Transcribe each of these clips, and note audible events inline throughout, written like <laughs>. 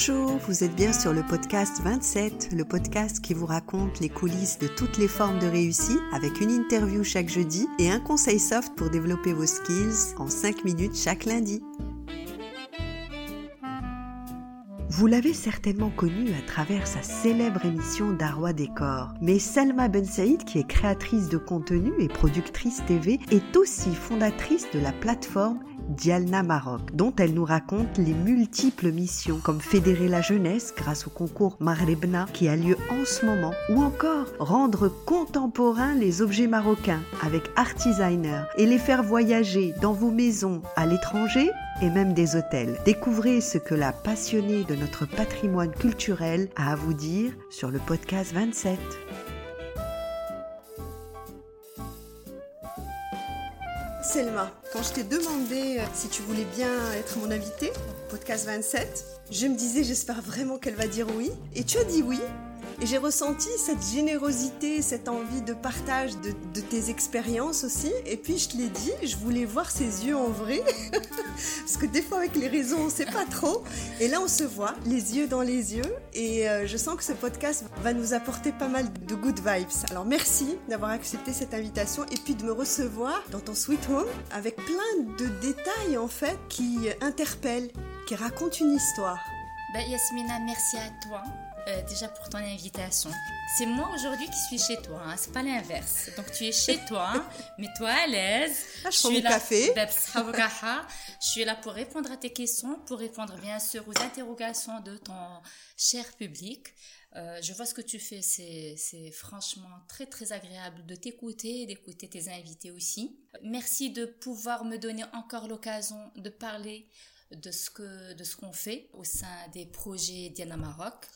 Bonjour, vous êtes bien sur le podcast 27, le podcast qui vous raconte les coulisses de toutes les formes de réussite avec une interview chaque jeudi et un conseil soft pour développer vos skills en 5 minutes chaque lundi. Vous l'avez certainement connue à travers sa célèbre émission Darwa Décor. Mais Selma Ben Saïd, qui est créatrice de contenu et productrice TV, est aussi fondatrice de la plateforme Dialna Maroc, dont elle nous raconte les multiples missions, comme fédérer la jeunesse grâce au concours Maghrebna qui a lieu en ce moment, ou encore rendre contemporains les objets marocains avec Artisigner et les faire voyager dans vos maisons à l'étranger et même des hôtels. Découvrez ce que la passionnée de notre patrimoine culturel a à vous dire sur le podcast 27. Selma, quand je t'ai demandé euh, si tu voulais bien être mon invitée, podcast 27, je me disais j'espère vraiment qu'elle va dire oui. Et tu as dit oui. Et j'ai ressenti cette générosité, cette envie de partage de, tes expériences aussi. Et puis je te l'ai dit, je voulais voir ses yeux en vrai. <laughs> Parce que des fois avec les réseaux, on ne sait pas trop. Et là, on se voit, les yeux dans les yeux. Et euh, je sens que ce podcast va nous apporter pas mal de good vibes. Alors merci d'avoir accepté cette invitation et puis de me recevoir dans ton sweet home avec plein de détails en fait qui interpellent, qui racontent une histoire. Ben, Yasmina, merci à toi euh, déjà pour ton invitation. C'est moi aujourd'hui qui suis chez toi, hein. c'est pas l'inverse. Donc tu es chez toi, mets-toi à l'aise. Ah, je, suis là, café. je suis là pour répondre à tes questions, pour répondre bien sûr aux interrogations de ton cher public. Euh, je vois ce que tu fais, c'est franchement très très agréable de t'écouter et d'écouter tes invités aussi. Merci de pouvoir me donner encore l'occasion de parler de ce que de ce qu'on fait au sein des projets Diana Maroc.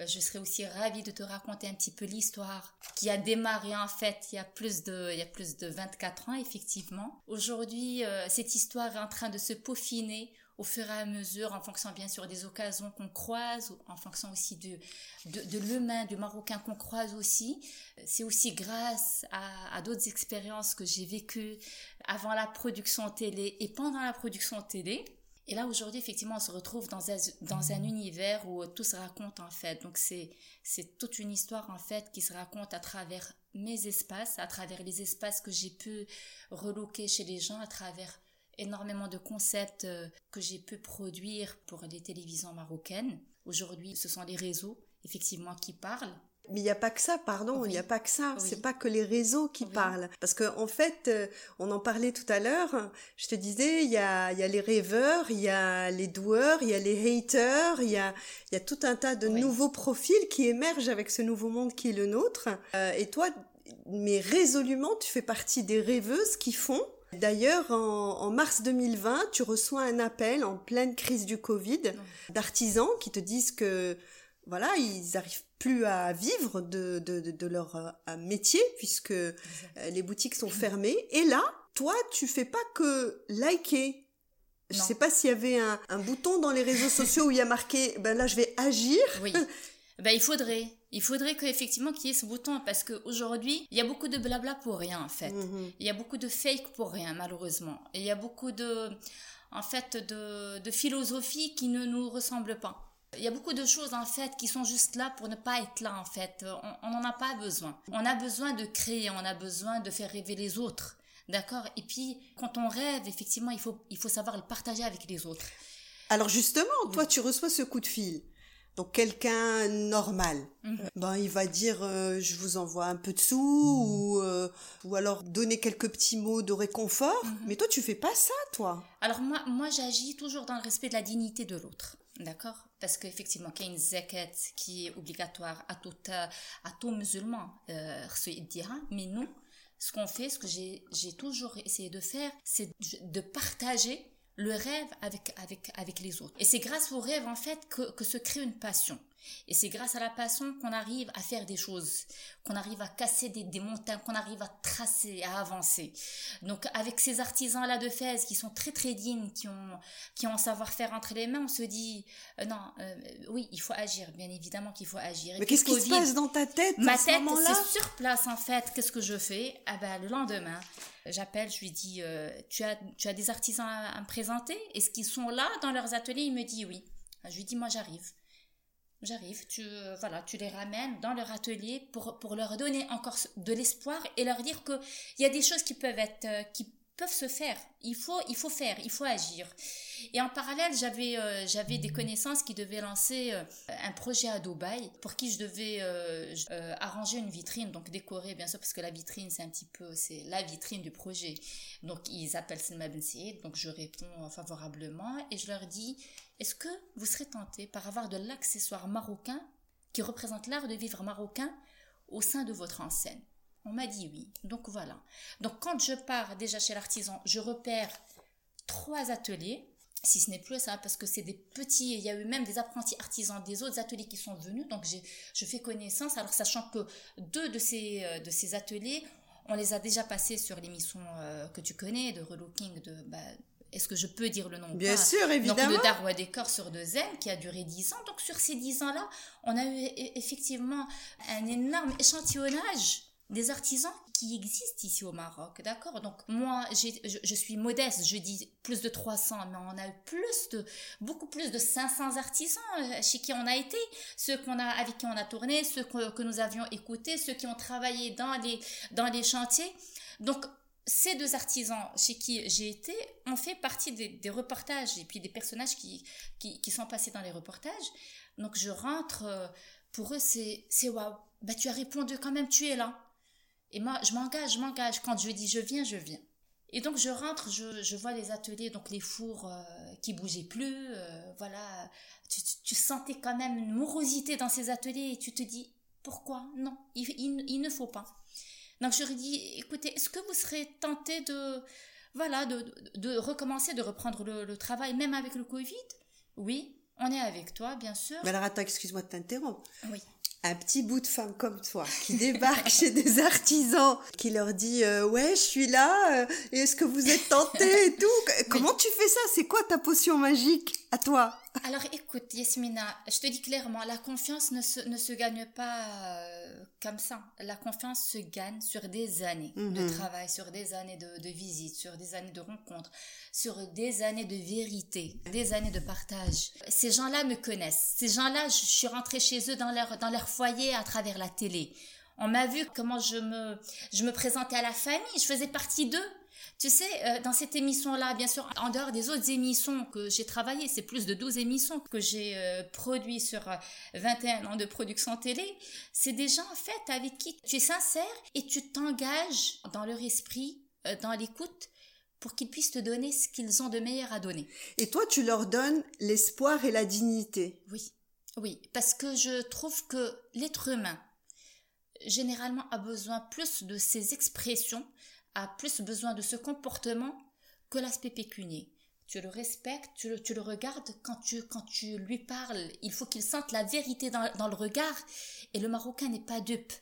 Euh, je serais aussi ravie de te raconter un petit peu l'histoire qui a démarré en fait il y a plus de, il y a plus de 24 ans effectivement. Aujourd'hui, euh, cette histoire est en train de se peaufiner au fur et à mesure, en fonction bien sûr des occasions qu'on croise, en fonction aussi de, de, l'humain, du Marocain qu'on croise aussi. C'est aussi grâce à d'autres expériences que j'ai vécues avant la production télé et pendant la production télé et là, aujourd'hui, effectivement, on se retrouve dans un, dans un univers où tout se raconte, en fait. Donc, c'est, c'est toute une histoire, en fait, qui se raconte à travers mes espaces, à travers les espaces que j'ai pu reloquer chez les gens, à travers énormément de concepts euh, que j'ai pu produire pour les télévisions marocaines. Aujourd'hui, ce sont les réseaux, effectivement, qui parlent. Mais il n'y a pas que ça, pardon, il n'y a pas que ça. C'est pas que les réseaux qui parlent. Parce qu'en en fait, euh, on en parlait tout à l'heure. Je te disais, il y a, y a les rêveurs, il y a les doueurs, il y a les haters, il y a, y a tout un tas de nouveaux profils qui émergent avec ce nouveau monde qui est le nôtre. Euh, et toi, mais résolument, tu fais partie des rêveuses qui font D'ailleurs, en, en, mars 2020, tu reçois un appel en pleine crise du Covid d'artisans qui te disent que voilà, ils arrivent plus à vivre de, de, de, leur euh, métier puisque euh, les boutiques sont fermées. Et là, toi, tu fais pas que liker. Je sais pas s'il y avait un, un, bouton dans les réseaux sociaux où il y a marqué, <laughs> ben là, je vais agir. Oui. Ben, il faudrait. Il faudrait qu'effectivement qu'il y ait ce bouton parce qu'aujourd'hui, il y a beaucoup de blabla pour rien, en fait. Mhm. Il y a beaucoup de fake pour rien, malheureusement. Et il y a beaucoup de, en fait, de, de philosophie qui ne nous ressemble pas. Il y a beaucoup de choses en fait qui sont juste là pour ne pas être là en fait. On n'en a pas besoin. On a besoin de créer, on a besoin de faire rêver les autres. D'accord? Et puis quand on rêve, effectivement, il faut, il faut savoir le partager avec les autres. Alors justement, toi tu reçois ce coup de fil. Donc quelqu'un normal, mhm. ben il va dire euh, je vous envoie un peu de sous ou euh, ou alors donner quelques petits mots de réconfort. Mhm. Mais toi tu fais pas ça toi. Alors moi moi j'agis toujours dans le respect de la dignité de l'autre. D'accord? Parce qu'effectivement, il y a une zakat qui est obligatoire à tout, à tout musulman, euh, mais nous, ce qu'on fait, ce que j'ai toujours essayé de faire, c'est de partager le rêve avec, avec, avec les autres. Et c'est grâce au rêve, en fait, que, que se crée une passion. Et c'est grâce à la passion qu'on arrive à faire des choses, qu'on arrive à casser des, des montagnes, qu'on arrive à tracer, à avancer. Donc avec ces artisans-là de Fès qui sont très très dignes, qui ont, qui ont un savoir-faire entre les mains, on se dit, euh, non, euh, oui, il faut agir, bien évidemment qu'il faut agir. Mais qu'est-ce qui se passe dans ta tête Ma tête, c'est sur place en fait. Qu'est-ce que je fais? Ah ben le lendemain, j'appelle, je lui dis, euh, tu, as, tu as des artisans à, à me présenter? Est-ce qu'ils sont là dans leurs ateliers? Il me dit oui. Je lui dis, moi j'arrive. J'arrive, tu, voilà, tu les ramènes dans leur atelier pour, pour leur donner encore de l'espoir et leur dire qu'il y a des choses qui peuvent être, qui peuvent se faire. Il faut, il faut faire, il faut agir. Et en parallèle, j'avais, euh, j'avais des connaissances qui devaient lancer euh, un projet à Dubaï pour qui je devais euh, arranger une vitrine, donc décorer bien sûr parce que la vitrine c'est un petit peu, c'est la vitrine du projet. Donc ils appellent Selma Ben donc je réponds favorablement et je leur dis, est-ce que vous serez tenté par avoir de l'accessoire marocain qui représente l'art de vivre marocain au sein de votre enseigne? On m'a dit oui. Donc voilà. Donc quand je pars déjà chez l'artisan, je repère trois ateliers, si ce n'est plus ça, parce que c'est des petits, il y a eu même des apprentis artisans des autres ateliers qui sont venus, donc je fais connaissance, alors sachant que deux de ces, euh, de ces ateliers, on les a déjà passés sur l'émission euh, que tu connais, de relooking, de... Bah, est-ce que je peux dire le nom Bien sûr, évidemment. Donc, le Darwa Décor sur deux ailes qui a duré dix ans. Donc, sur ces dix ans-là, on a eu e-, effectivement un énorme échantillonnage des artisans qui existent ici au Maroc, d'accord? Donc moi, je, suis modeste, je dis plus de 300, mais on a eu plus de, beaucoup plus de 500 artisans euh, chez qui on a été, ceux qu'on a, avec qui on a tourné, ceux que, nous avions écoutés, ceux qui ont travaillé dans les, dans les chantiers. Donc ces deux artisans chez qui j'ai été ont fait partie des, reportages et puis des personnages qui, qui, qui, sont passés dans les reportages. Donc je rentre, euh, pour eux c'est waouh, bah tu as répondu quand même, tu es là. Et moi, je m'engage, je m'engage. Quand je dis je viens, je viens. Et donc je rentre, je, je vois les ateliers, donc les fours euh, qui bougeaient plus, euh, voilà. Tu, tu, sentais quand même une morosité dans ces ateliers et tu te dis pourquoi? Non, il, il, ne faut pas. Donc je lui dis écoutez, est-ce que vous serez tenté de voilà de, de, recommencer, de reprendre le, le, travail même avec le Covid? Oui, on est avec toi, bien sûr. Mais alors attends, excuse-moi de t'interrompre. Oui un petit bout de femme comme toi qui débarque <laughs> chez des artisans, qui leur dit euh, ouais je suis là, euh, est-ce que vous êtes tenté et tout? <laughs> Comment tu fais ça? C'est quoi ta potion magique à toi? Alors écoute Yasmina, je te dis clairement, la confiance ne se, ne se gagne pas euh, comme ça. La confiance se gagne sur des années de mhm. travail, sur des années de, de visites, sur des années de rencontres, sur des années de vérité, des années de partage. Ces gens-là me connaissent. Ces gens-là, je suis rentrée chez eux dans leur, dans leur foyer à travers la télé. On m'a vu comment je me, je me présentais à la famille, je faisais partie d'eux. Tu sais, euh, dans cette émission-là, bien sûr, en dehors des autres émissions que j'ai travaillées, c'est plus de 12 émissions que j'ai euh, produites sur 21 euh, ans de production télé, c'est des gens, en fait, avec qui tu es sincère et tu t'engages dans leur esprit, dans l'écoute, pour qu'ils puissent te donner ce qu'ils ont de meilleur à donner. Et toi, tu leur donnes l'espoir et la dignité. Oui, oui, parce que je trouve que l'être humain, généralement, a besoin plus de ces expressions, a plus besoin de ce comportement que l'aspect pécunier. Tu le respectes, tu le, tu le regardes, quand tu, quand tu lui parles, il faut qu'il sente la vérité dans, dans le regard. Et le Marocain n'est pas dupe.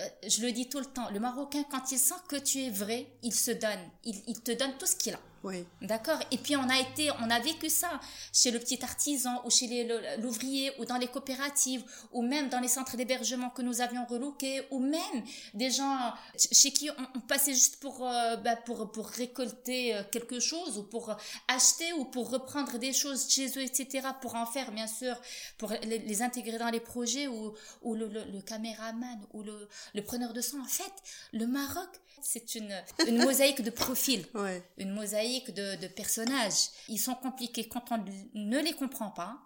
Euh, je le dis tout le temps, le Marocain, quand il sent que tu es vrai, il se donne. Il, il te donne tout ce qu'il a. Oui. D'accord Et puis on a été, on a vécu ça chez le petit artisan ou chez l'ouvrier ou dans les coopératives ou même dans les centres d'hébergement que nous avions relookés ou même des gens chez qui on, passait juste pour, euh, bah, pour, pour récolter euh, quelque chose ou pour acheter ou pour reprendre des choses chez eux, etc. pour en faire bien sûr, pour les, intégrer dans les projets ou, ou le, le, le caméraman ou le, le preneur de son. En fait, le Maroc, c'est une, une <laughs> mosaïque de profils, une mosaïque de, personnages. Ils sont compliqués quand on ne les comprend pas,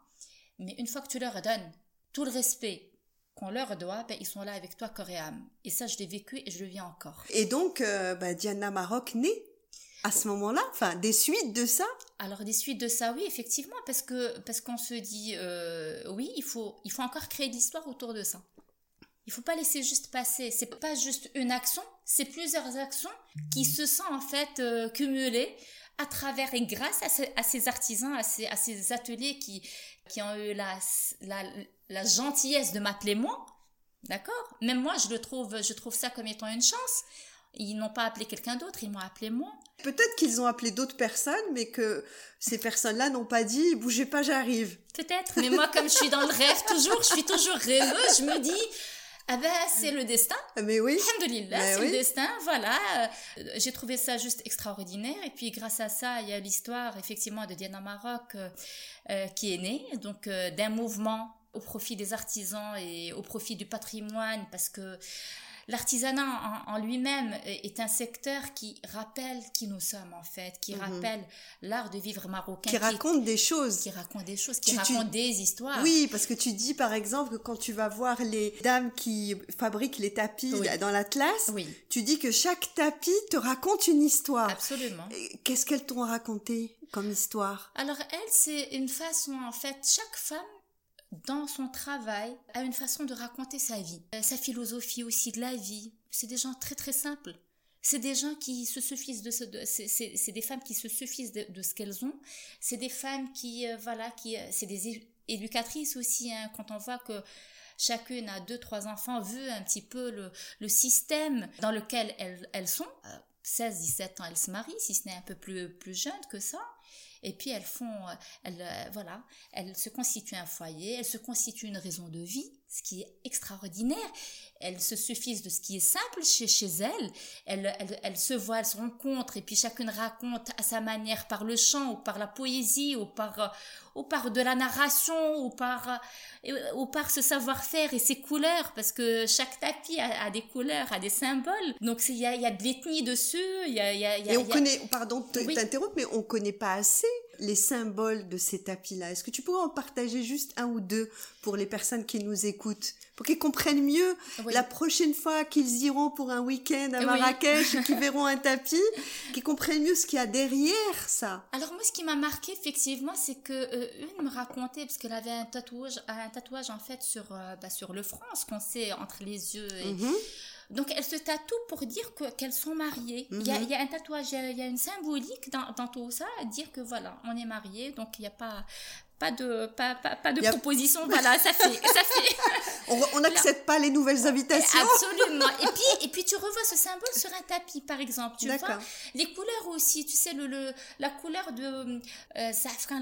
mais une fois que tu leur donnes tout le respect qu'on leur doit, ben, ils sont là avec toi corps et âme. Et ça, je l'ai vécu et je le vis encore. Et donc, euh, ben, Diana Maroc naît à ce moment-là, enfin, des suites de ça Alors des suites de ça, oui, effectivement, parce que parce qu'on se dit, euh, oui, il faut il faut encore créer de l'histoire autour de ça. Il faut pas laisser juste passer. C'est pas juste une action, c'est plusieurs actions qui se sont en fait euh, cumulées à travers et grâce à, ces artisans, à ces, à ces ateliers qui, qui ont eu la, la, la gentillesse de m'appeler moi. D'accord? Même moi, je le trouve, je trouve ça comme étant une chance. Ils n'ont pas appelé quelqu'un d'autre, ils m'ont appelé moi. Peut-être qu'ils ont appelé d'autres personnes, mais que ces personnes-là n'ont pas dit bougez pas, j'arrive. Peut-être, mais moi, comme je suis dans le rêve toujours, je suis toujours rêveuse, je me dis ah ben, c'est le destin. Mais oui. Alhamdulillah, c'est le destin. Voilà. Euh, j'ai trouvé ça juste extraordinaire. Et puis, grâce à ça, il y a l'histoire, effectivement, de Diana Maroc, euh, euh, qui est née. Donc, d'un mouvement au profit des artisans et au profit du patrimoine parce que L'artisanat en, lui-même est un secteur qui rappelle qui nous sommes en fait, qui mhm. rappelle l'art de vivre marocain. Qui, raconte des choses. Qui raconte des choses, qui raconte des histoires. Oui, parce que tu dis par exemple que quand tu vas voir les dames qui fabriquent les tapis dans l'Atlas, oui. tu dis que chaque tapis te raconte une histoire. Absolument. Qu'est-ce qu'elles t'ont raconté comme histoire? Alors elle, c'est une façon en fait, chaque femme dans son travail, a une façon de raconter sa vie, euh, sa philosophie aussi de la vie. C'est des gens très très simples. C'est des gens qui se suffisent de, ce, c'est des femmes qui se suffisent de, ce qu'elles ont. C'est des femmes qui, euh, voilà, qui, euh, c'est des éducatrices aussi. Hein, quand on voit que chacune a deux, trois enfants, vu un petit peu le, système dans lequel elles, elles sont. 16, 17 ans, elles se marient, si ce n'est un peu plus, plus jeune que ça. Et puis elles font, euh, elles, euh, voilà, elles se constituent un foyer, elles se constituent une raison de vie, ce qui est extraordinaire. Elles se suffisent de ce qui est simple chez, chez elles. Elles, elles, se voient, elles se rencontrent, et puis chacune raconte à sa manière par le chant, ou par la poésie, ou par, ou par de la narration, ou par, euh, ou par ce savoir-faire et ses couleurs, parce que chaque tapis a, des couleurs, a des symboles. Donc il y a, y a de l'ethnie dessus. Y a, y a, et on connaît, pardon, t'interromps, mais on connaît pas assez les symboles de ces tapis-là. Est-ce que tu pourrais en partager juste un ou deux pour les personnes qui nous écoutent, pour qu'ils comprennent mieux la prochaine fois qu'ils iront pour un week-end à Marrakech et qu'ils <laughs> verront un tapis, qu'ils comprennent mieux ce qu'il y a derrière ça? Alors moi, ce qui m'a marqué effectivement, c'est que euh, une me racontait parce qu'elle avait un tatouage, un tatouage en fait sur euh, bah, sur le front, ce qu'on sait entre les yeux et mhm. Donc, elles se tatouent pour dire qu'elles sont mariées. il, y a, mhm. il, y a, un tatouage, il y a une symbolique dans, dans tout ça, à dire que voilà, on est mariés, donc il n'y a pas, pas de pas, pas, pas de proposition voilà ça fait ça fait. <laughs> On n'accepte pas les nouvelles invitations. Absolument. Et puis et puis tu revois ce symbole sur un tapis par exemple tu vois. Les couleurs aussi tu sais le, le la couleur de euh, safran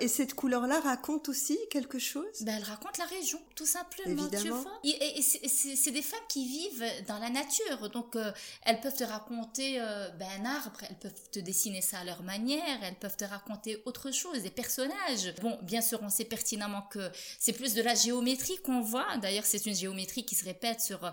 et cette couleur là raconte aussi quelque chose? Ben elle raconte la région tout simplement Évidemment. tu vois. Et, c'est des femmes qui vivent dans la nature. Donc euh, elles peuvent te raconter euh, ben, un arbre elles peuvent te dessiner ça à leur manière elles peuvent te raconter autre chose des personnages. Bon bien sûr, on sait pertinemment que c'est plus de la géométrie qu'on voit. D'ailleurs, c'est une géométrie qui se répète sur euh,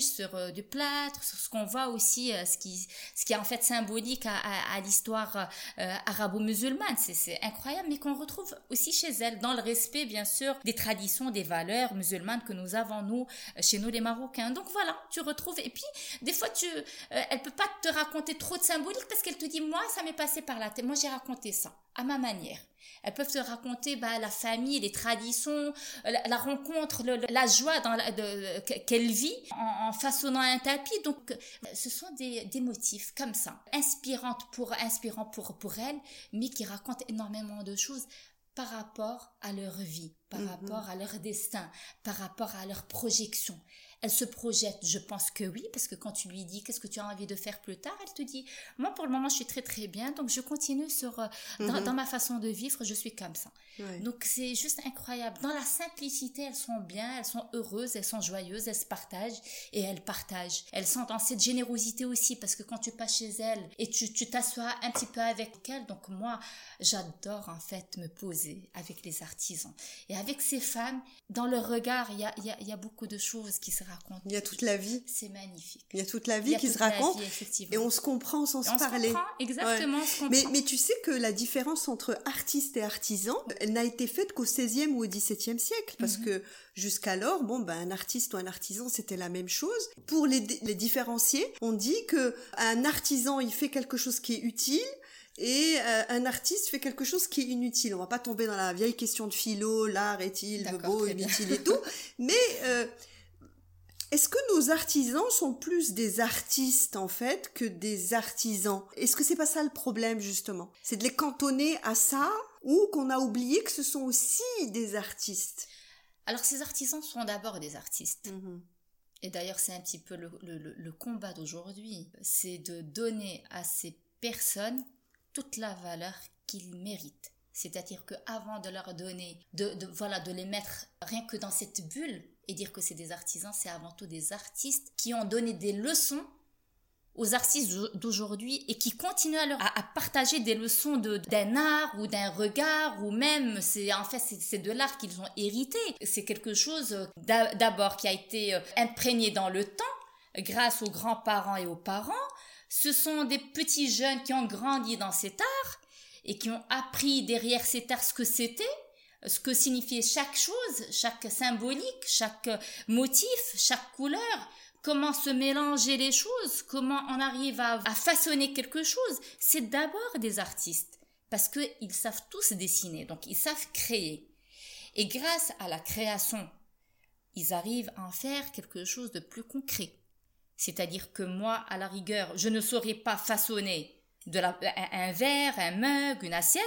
sur euh, du plâtre, sur ce qu'on voit aussi, euh, ce qui, ce qui est en fait symbolique à, l'histoire arabo-musulmane. C'est incroyable, mais qu'on retrouve aussi chez elle, dans le respect, bien sûr, des traditions, des valeurs musulmanes que nous avons, nous, chez nous, les Marocains. Donc voilà, tu retrouves. Et puis, des fois, tu, elle peut pas te raconter trop de symbolique parce qu'elle te dit, moi, ça m'est passé par la tête. Moi, j'ai raconté ça, à ma manière. Elles peuvent te raconter bah, la famille, les traditions, la, rencontre, la joie dans qu'elle vit en, façonnant un tapis. Donc, ce sont des, des motifs comme ça, inspirantes pour, inspirants pour, pour elles, mais qui racontent énormément de choses par rapport à leur vie, par mm-hmm. rapport à leur destin, par rapport à leur projection. Elle se projette, je pense que oui, parce que quand tu lui dis qu'est-ce que tu as envie de faire plus tard, elle te dit, moi pour le moment je suis très très bien, donc je continue sur, euh, mhm. dans, ma façon de vivre, je suis comme ça. Donc c'est juste incroyable. Dans la simplicité, elles sont bien, elles sont heureuses, elles sont joyeuses, elles se partagent et elles partagent. Elles sont dans cette générosité aussi, parce que quand tu passes chez elles et tu t'assois un petit peu avec elles, donc moi j'adore en fait me poser avec les artisans. Et avec ces femmes, dans leur regard, il y a, y, a, y a beaucoup de choses qui se il y a toute la vie. C'est magnifique. Il y a toute la vie qui se raconte. et on se comprend sans se parler. Se comprend, exactement. mais, mais tu sais que la différence entre artiste et artisan, elle n'a été faite qu'au 16e ou au 17e siècle. Parce mhm. que jusqu'alors, bon, ben, un artiste ou un artisan, c'était la même chose. Pour les, les différencier, on dit que un artisan, il fait quelque chose qui est utile, et euh, un artiste fait quelque chose qui est inutile. On va pas tomber dans la vieille question de philo, l'art est-il beau, inutile et tout, <laughs> mais euh, est-ce que nos artisans sont plus des artistes en fait que des artisans? Est-ce que c'est pas ça le problème justement? C'est de les cantonner à ça ou qu'on a oublié que ce sont aussi des artistes? Alors ces artisans sont d'abord des artistes. Mm-hmm. Et d'ailleurs c'est un petit peu le, combat d'aujourd'hui, c'est de donner à ces personnes toute la valeur qu'ils méritent. C'est-à-dire que avant de leur donner, de, voilà, de les mettre rien que dans cette bulle, et dire que c'est des artisans, c'est avant tout des artistes qui ont donné des leçons aux artistes d'aujourd'hui et qui continuent à, à, partager des leçons d'un art ou d'un regard ou même c'est en fait c'est de l'art qu'ils ont hérité. C'est quelque chose euh, d'abord qui a été euh, imprégné dans le temps grâce aux grands-parents et aux parents. Ce sont des petits jeunes qui ont grandi dans cet art et qui ont appris derrière cet art ce que c'était ce que signifiait chaque chose, chaque symbolique, chaque motif, chaque couleur, comment se mélanger les choses, comment on arrive à, façonner quelque chose, c'est d'abord des artistes. Parce qu'ils savent tous dessiner, donc ils savent créer. Et grâce à la création, ils arrivent à en faire quelque chose de plus concret. C'est-à-dire que moi, à la rigueur, je ne saurais pas façonner de un verre, un mug, une assiette,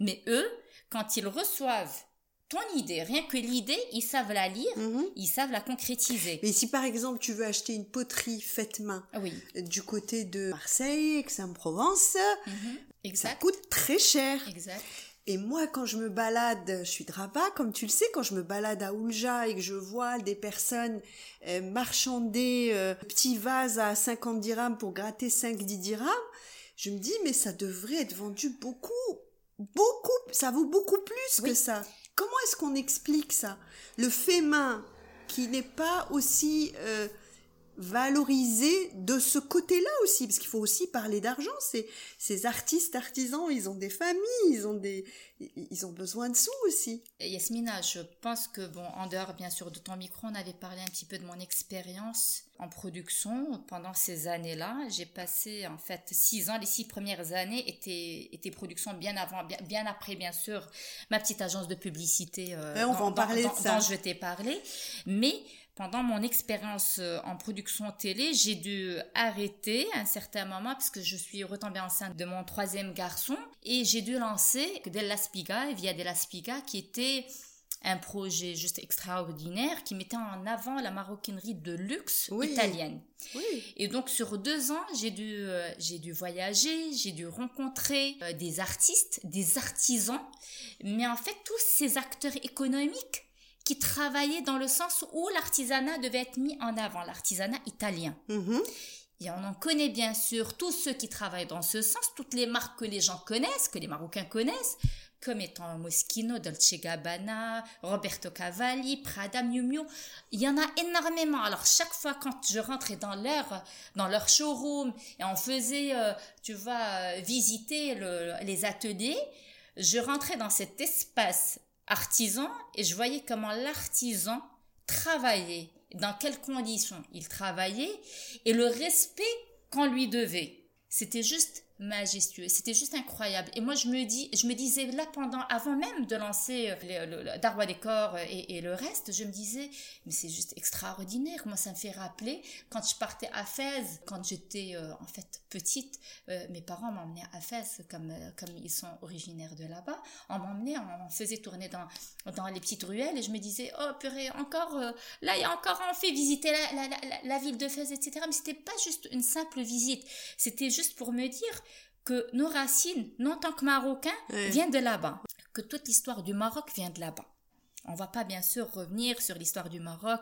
mais eux, quand ils reçoivent ton idée, rien que l'idée, ils savent la lire, mhm. ils savent la concrétiser. Mais si par exemple tu veux acheter une poterie faite main oui. du côté de Marseille, Aix-en-Provence, mhm. ça coûte très cher. Exact. Et moi, quand je me balade, je suis de Rabat, comme tu le sais, quand je me balade à Oulja et que je vois des personnes euh, marchander euh, petits vases à 50 dirhams pour gratter 5-10 dirhams, je me dis, mais ça devrait être vendu beaucoup, beaucoup, ça vaut beaucoup plus que ça. Comment est-ce qu'on explique ça? Le fait main qui n'est pas aussi euh, valorisé de ce côté-là aussi, parce qu'il faut aussi parler d'argent. Ces, ces artistes, artisans, ils ont des familles, ils ont des, ils ont besoin de sous aussi. Yasmina, je pense que bon, en dehors bien sûr de ton micro, on avait parlé un petit peu de mon expérience en production pendant ces années-là. J'ai passé en fait six ans. Les six premières années étaient étaient production bien avant, bien, après bien sûr ma petite agence de publicité. Euh, on va en parler de ça. dont je t'ai parlé, mais pendant mon expérience euh, en production télé, j'ai dû arrêter à un certain moment parce que je suis retombée enceinte de mon troisième garçon et j'ai dû lancer Della Spiga, via Della Spiga, qui était un projet juste extraordinaire qui mettait en avant la maroquinerie de luxe italienne. Et donc sur deux ans, j'ai dû, euh, j'ai dû voyager, j'ai dû rencontrer euh, des artistes, des artisans, mais en fait tous ces acteurs économiques qui travaillait dans le sens où l'artisanat devait être mis en avant, l'artisanat italien. Mm-hmm. Et on en connaît bien sûr tous ceux qui travaillent dans ce sens, toutes les marques que les gens connaissent, que les Marocains connaissent, comme étant Moschino, Dolce Gabbana, Roberto Cavalli, Prada, Miu Miu. Il y en a énormément. Alors chaque fois quand je rentrais dans leur dans leur showroom et on faisait, euh, tu vois, euh, visiter les ateliers, je rentrais dans cet espace artisan et je voyais comment l'artisan travaillait, dans quelles conditions il travaillait et le respect qu'on lui devait. C'était juste majestueux. C'était juste incroyable. Et moi, je me dis, je me disais là pendant, avant même de lancer euh, le, le, Darwa des corps et, le reste, je me disais, mais c'est juste extraordinaire. Moi, ça me fait rappeler quand je partais à Fès, quand j'étais euh, en fait petite, euh, mes parents m'emmenaient à Fès comme comme ils sont originaires de là-bas. On m'emmenait, on, faisait tourner dans dans les petites ruelles et je me disais, oh purée, encore là, il y a encore on fait visiter la, la, la ville de Fès, etc. Mais c'était pas juste une simple visite. C'était juste pour me dire que nos racines, non tant que marocains, viennent de là-bas, que toute l'histoire du Maroc vient de là-bas. On va pas bien sûr revenir sur l'histoire du Maroc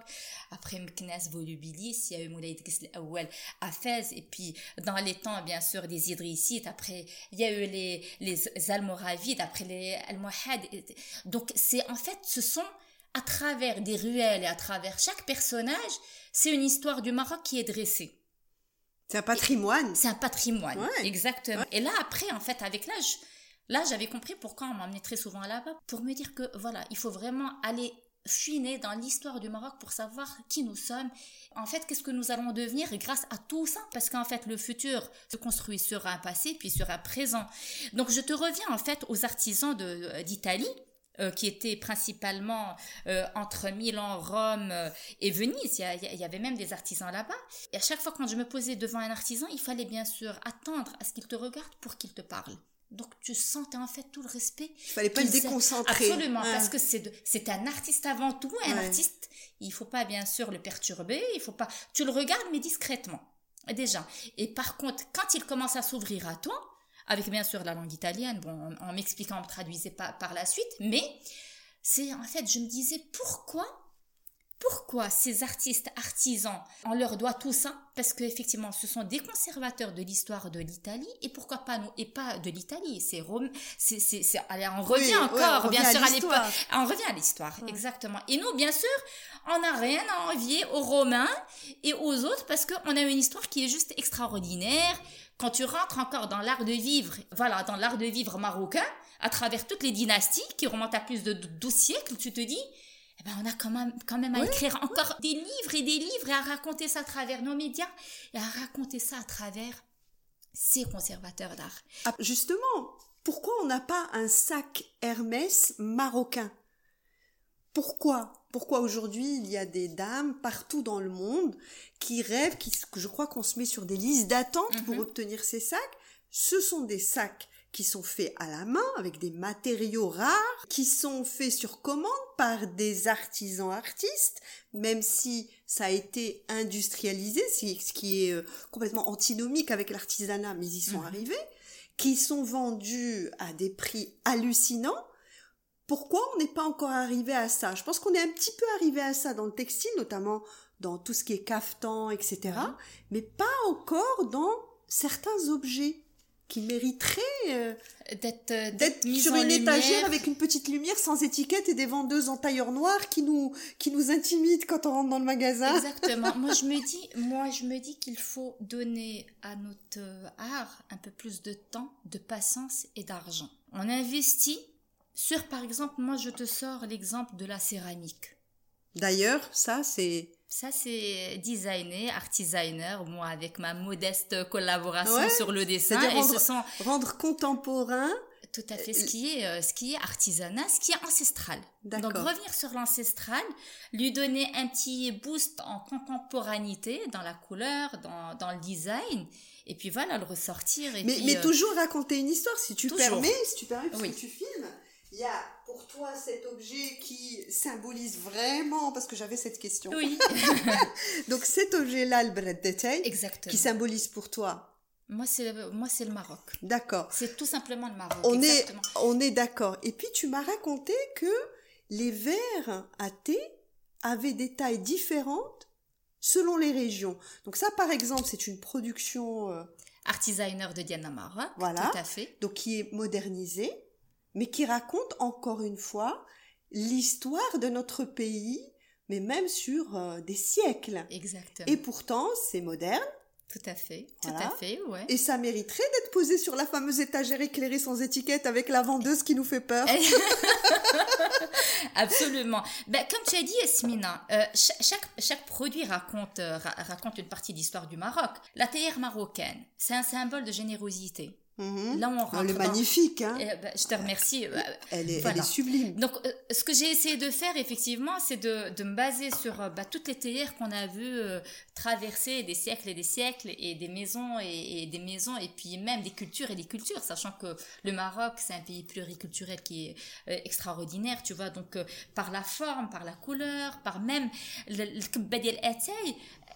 après Meknes Volubilis, il y a eu Moulay Awel à Fès et puis dans les temps bien sûr des Idrissites, après il y a eu les les Almoravides, après les Almohades. Donc c'est en fait ce sont à travers des ruelles et à travers chaque personnage, c'est une histoire du Maroc qui est dressée. C'est un patrimoine. C'est un patrimoine, exactement. Et là, après, en fait, avec l'âge, là, j'avais compris pourquoi on m'emmenait très souvent là-bas, pour me dire que, voilà, il faut vraiment aller fuiner dans l'histoire du Maroc pour savoir qui nous sommes. En fait, qu'est-ce que nous allons devenir grâce à tout ça? Parce qu'en fait, le futur se construit sur un passé, puis sur un présent. Donc, je te reviens en fait aux artisans d'Italie euh, qui était principalement euh, entre Milan, Rome euh, et Venise. Il y, avait même des artisans là-bas. Et à chaque fois quand je me posais devant un artisan, il fallait bien sûr attendre à ce qu'il te regarde pour qu'il te parle. Donc tu sentais en fait tout le respect. Il fallait pas le déconcentrer. Absolument, parce que c'est un artiste avant tout. Un artiste, il faut pas bien sûr le perturber. Il faut pas. Tu le regardes mais discrètement déjà. Et par contre, quand il commence à s'ouvrir à toi, avec bien sûr la langue italienne, bon, en, m'expliquant, on me traduisait pas par la suite, mais c'est en fait, je me disais pourquoi, pourquoi ces artistes artisans, on leur doit tout ça? Parce qu'effectivement, ce sont des conservateurs de l'histoire de l'Italie, et pourquoi pas nous Et pas de l'Italie, c'est Rome, c'est, c'est, allez, on revient encore, bien sûr, à l'époque. On revient à l'histoire, exactement. Et nous, bien sûr, on n'a rien à envier aux Romains et aux autres, parce qu'on a une histoire qui est juste extraordinaire. Quand tu rentres encore dans l'art de vivre, voilà, dans l'art de vivre marocain, à travers toutes les dynasties qui remontent à plus de 12 siècles, tu te dis, eh ben, on a quand même, quand même à écrire encore des livres et des livres et à raconter ça à travers nos médias et à raconter ça à travers ces conservateurs d'art. Ah, justement, pourquoi on n'a pas un sac Hermès marocain? Pourquoi? Pourquoi aujourd'hui il y a des dames partout dans le monde qui rêvent, qui, je crois qu'on se met sur des listes d'attente pour mhm. obtenir ces sacs? Ce sont des sacs qui sont faits à la main avec des matériaux rares, qui sont faits sur commande par des artisans artistes, même si ça a été industrialisé, ce qui est euh, complètement antinomique avec l'artisanat, mais ils y sont mhm. arrivés, qui sont vendus à des prix hallucinants. Pourquoi on n'est pas encore arrivé à ça? Je pense qu'on est un petit peu arrivé à ça dans le textile, notamment dans tout ce qui est cafetan, etc., mais pas encore dans certains objets qui mériterait euh, d'être euh, d'être sur une étagère avec une petite lumière sans étiquette et des vendeuses en tailleur noir qui nous qui nous intimident quand on rentre dans le magasin. Exactement. <laughs> moi je me dis moi je me dis qu'il faut donner à notre art un peu plus de temps, de patience et d'argent. On investit sur par exemple moi je te sors l'exemple de la céramique. D'ailleurs, ça c'est ça, c'est designer, art designer, moi, avec ma modeste collaboration sur le dessin. Et rendre, sont... rendre contemporain. Tout à fait, ce qui est, euh, ce qui est artisanat, ce qui est ancestral. Donc, revenir sur l'ancestral, lui donner un petit boost en contemporanité dans la couleur, dans, dans le design, et puis voilà, le ressortir. Et mais, mais euh, toujours raconter une histoire, si tu permets, si tu permets, parce que tu filmes il y a pour toi cet objet qui symbolise vraiment, parce que j'avais cette question. Oui. <laughs> <laughs> Donc cet objet-là, le bret de qui symbolise pour toi? Moi, c'est moi, c'est le Maroc. D'accord. C'est tout simplement le Maroc. On est, on est d'accord. Et puis tu m'as raconté que les verres à thé avaient des tailles différentes selon les régions. Donc ça, par exemple, c'est une production euh, artisaner de Diana Maroc. Voilà. Tout à fait. Donc qui est modernisée mais qui raconte encore une fois l'histoire de notre pays, mais même sur euh, des siècles. Exactement. Et pourtant, c'est moderne. Tout à fait, tout à fait, ouais. Et ça mériterait d'être posé sur la fameuse étagère éclairée sans étiquette avec la vendeuse qui nous fait peur. <laughs> Absolument. Ben, comme tu as dit, Esmina, euh, chaque, chaque produit raconte, euh, raconte une partie de l'histoire du Maroc. La théière marocaine, c'est un symbole de générosité. Mhm. Là, on rentre. Elle est magnifique, hein. Eh ben, je te remercie. Euh, elle, est, elle est sublime. Donc, euh, ce que j'ai essayé de faire, effectivement, c'est de, de, me baser sur euh, bah, toutes les théières qu'on a vues traverser des siècles et des siècles, et des maisons et, et, des maisons, et puis même des cultures et des cultures, sachant que le Maroc, c'est un pays pluriculturel qui est extraordinaire, tu vois. Donc, par la forme, par la couleur, par même le, le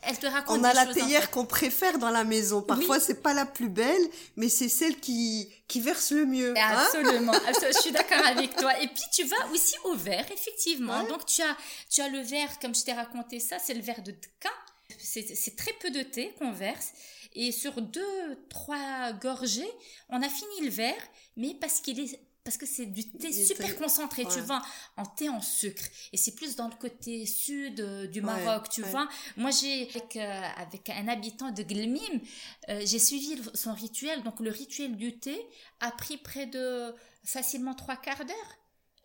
elle te raconte On a la théière qu'on préfère dans la maison. Parfois, c'est pas la plus belle, mais c'est celle qui, qui verse le mieux. Hein. Absolument. <laughs> je suis d'accord avec toi. Et puis, tu vas aussi au verre, effectivement. Donc, tu as, tu as le verre, comme je t'ai raconté ça, c'est le verre de Tka. C'est très peu de thé qu'on verse. Et sur deux, trois gorgées, on a fini le verre, mais parce qu'il est parce que c'est du thé super concentré, tu vois, en thé en sucre. Et c'est plus dans le côté sud euh, du Maroc, tu vois. Moi, j'ai, avec, euh, avec un habitant de Glmim, euh, j'ai suivi son rituel. Donc, le rituel du thé a pris près de facilement trois quarts d'heure.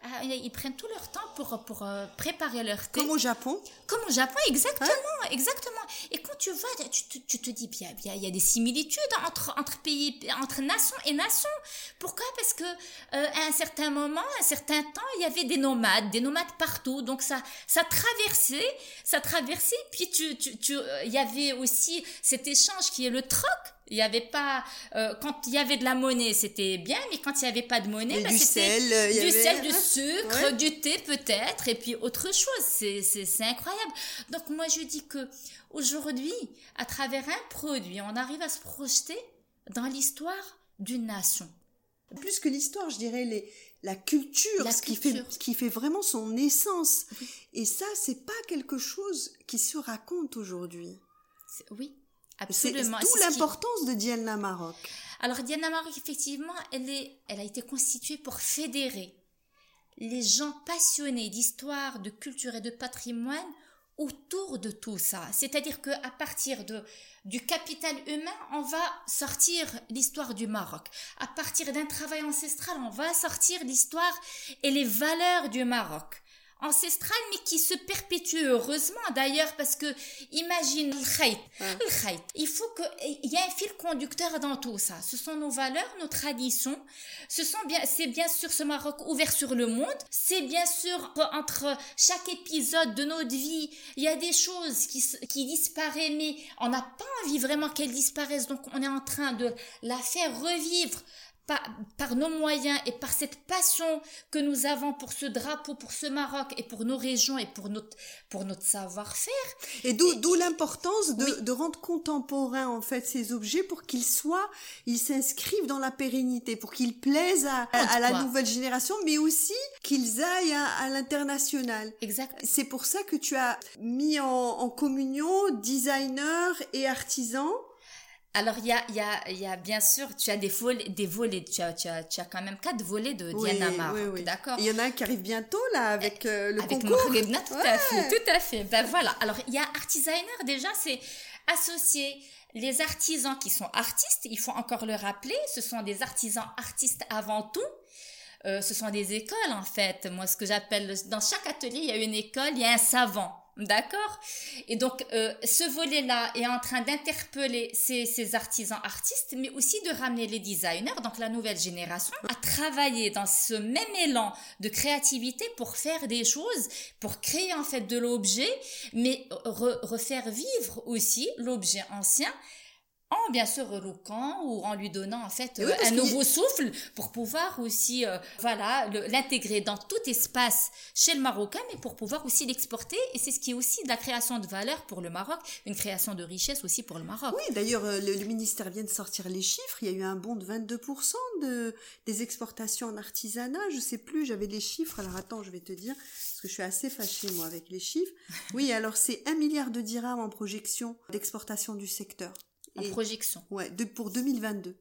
Ah, ils prennent tout leur temps pour, pour euh, préparer leur thé. Comme au Japon Comme au Japon, exactement, exactement. Et quand tu vas, tu, tu, te dis, il y, a, il y a des similitudes entre, entre pays, entre nations et nations. Pourquoi? Parce que euh, à un certain moment, à un certain temps, il y avait des nomades, des nomades partout. Donc ça, ça traversait, ça traversait. Puis tu, tu, tu, euh, il y avait aussi cet échange qui est le troc il y avait pas euh, quand il y avait de la monnaie, c'était bien, mais quand il y avait pas de monnaie, bah, du sel, du sel, du sucre, du thé peut-être, et puis autre chose. C'est c'est incroyable. Donc moi je dis que aujourd'hui, à travers un produit, on arrive à se projeter dans l'histoire d'une nation. Plus que l'histoire, je dirais les, la culture, ce, Qui fait, ce qui fait vraiment son essence. Et ça, c'est pas quelque chose qui se raconte aujourd'hui. Oui, absolument. C'est d'où l'importance de Diana Maroc? Alors Diana Maroc, effectivement, elle, est, elle a été constituée pour fédérer les gens passionnés d'histoire, de culture et de patrimoine autour de tout ça. C'est-à-dire qu'à partir de, du capital humain, on va sortir l'histoire du Maroc. À partir d'un travail ancestral, on va sortir l'histoire et les valeurs du Maroc ancestrale mais qui se perpétue heureusement d'ailleurs parce que imagine le khayt, il faut que il y a un fil conducteur dans tout ça. Ce sont nos valeurs nos traditions. Ce sont bien c'est bien sûr ce Maroc ouvert sur le monde. C'est bien sûr entre chaque épisode de notre vie il y a des choses qui qui disparaissent mais on n'a pas envie vraiment qu'elles disparaissent. Donc on est en train de la faire revivre par, nos moyens et par cette passion que nous avons pour ce drapeau, pour ce Maroc et pour nos régions et pour notre, pour notre savoir-faire. Et d'où l'importance de, de, rendre contemporain en fait ces objets pour qu'ils soient, ils s'inscrivent dans la pérennité, pour qu'ils plaisent à, à, la nouvelle génération, mais aussi qu'ils aillent à, à l'international. Exact. C'est pour ça que tu as mis en, en communion designers et artisans alors, il y a, y, a, y a bien sûr, tu as des volets, des volets tu, as, tu, as, tu as quand même quatre volets de Diana Mar, d'accord Il y en a un qui arrive bientôt, là, avec euh, le avec concours. Avec tout à fait, tout à fait. Ben voilà, alors il y a Artisaner, déjà, c'est associer les artisans qui sont artistes, il faut encore le rappeler, ce sont des artisans artistes avant tout. Euh, ce sont des écoles, en fait. Moi, ce que j'appelle, dans chaque atelier, il y a une école, il y a un savant. D'accord? Et donc, euh, ce volet-là est en train d'interpeller ces, artisans artistes, mais aussi de ramener les designers, donc la nouvelle génération, à travailler dans ce même élan de créativité pour faire des choses, pour créer en fait de l'objet, mais refaire vivre aussi l'objet ancien en bien sûr reloquant ou en lui donnant en fait euh, un nouveau souffle pour pouvoir aussi euh, voilà l'intégrer dans tout espace chez le Marocain mais pour pouvoir aussi l'exporter. Et c'est ce qui est aussi de la création de valeur pour le Maroc une création de richesse aussi pour le Maroc. Oui d'ailleurs euh, le, ministère vient de sortir les chiffres. Il y a eu un bond de 22% de des exportations en artisanat. Je sais plus j'avais les chiffres. Alors attends je vais te dire parce que je suis assez fâchée moi avec les chiffres. Oui <laughs> alors c'est un milliard de dirhams en projection d'exportation du secteur en projection. Ouais, de, pour 2022,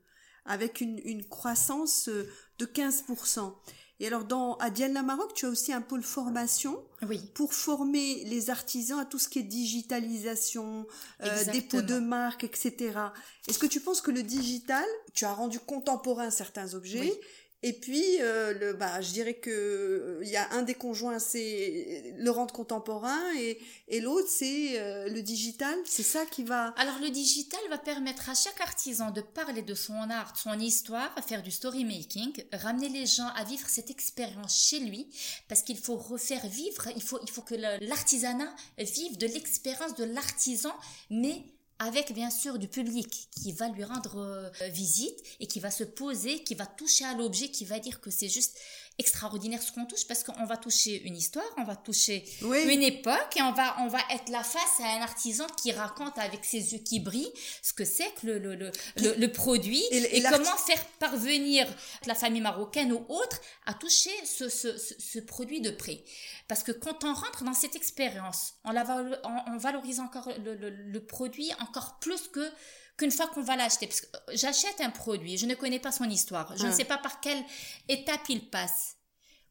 avec une, une croissance euh, de 15%. Et alors, dans, à Diane Maroc, tu as aussi un pôle formation oui. pour former les artisans à tout ce qui est digitalisation, euh, dépôt de marque, etc. Est-ce que tu penses que le digital, tu as rendu contemporain certains objets, et puis, euh, le, bah, je dirais que il y a un des conjoints, c'est le rendre contemporain, et, et l'autre, c'est euh, le digital. C'est ça qui va. Alors, le digital va permettre à chaque artisan de parler de son art, de son histoire, faire du story making, ramener les gens à vivre cette expérience chez lui, parce qu'il faut refaire vivre. Il faut, il faut que l'artisanat vive de l'expérience de l'artisan, mais avec bien sûr du public qui va lui rendre euh, visite et qui va se poser, qui va toucher à l'objet, qui va dire que c'est juste extraordinaire ce qu'on touche parce qu'on va toucher une histoire, on va toucher une époque et on va on va être la face à un artisan qui raconte avec ses yeux qui brillent ce que c'est que le le, le, le, produit et, comment faire parvenir la famille marocaine ou autre à toucher ce, ce, ce, produit de près. Parce que quand on rentre dans cette expérience, on, la, on, on valorise encore le, le, le produit encore plus que qu'une fois qu'on va l'acheter, parce que euh, j'achète un produit, je ne connais pas son histoire, je ne sais pas par quelle étape il passe.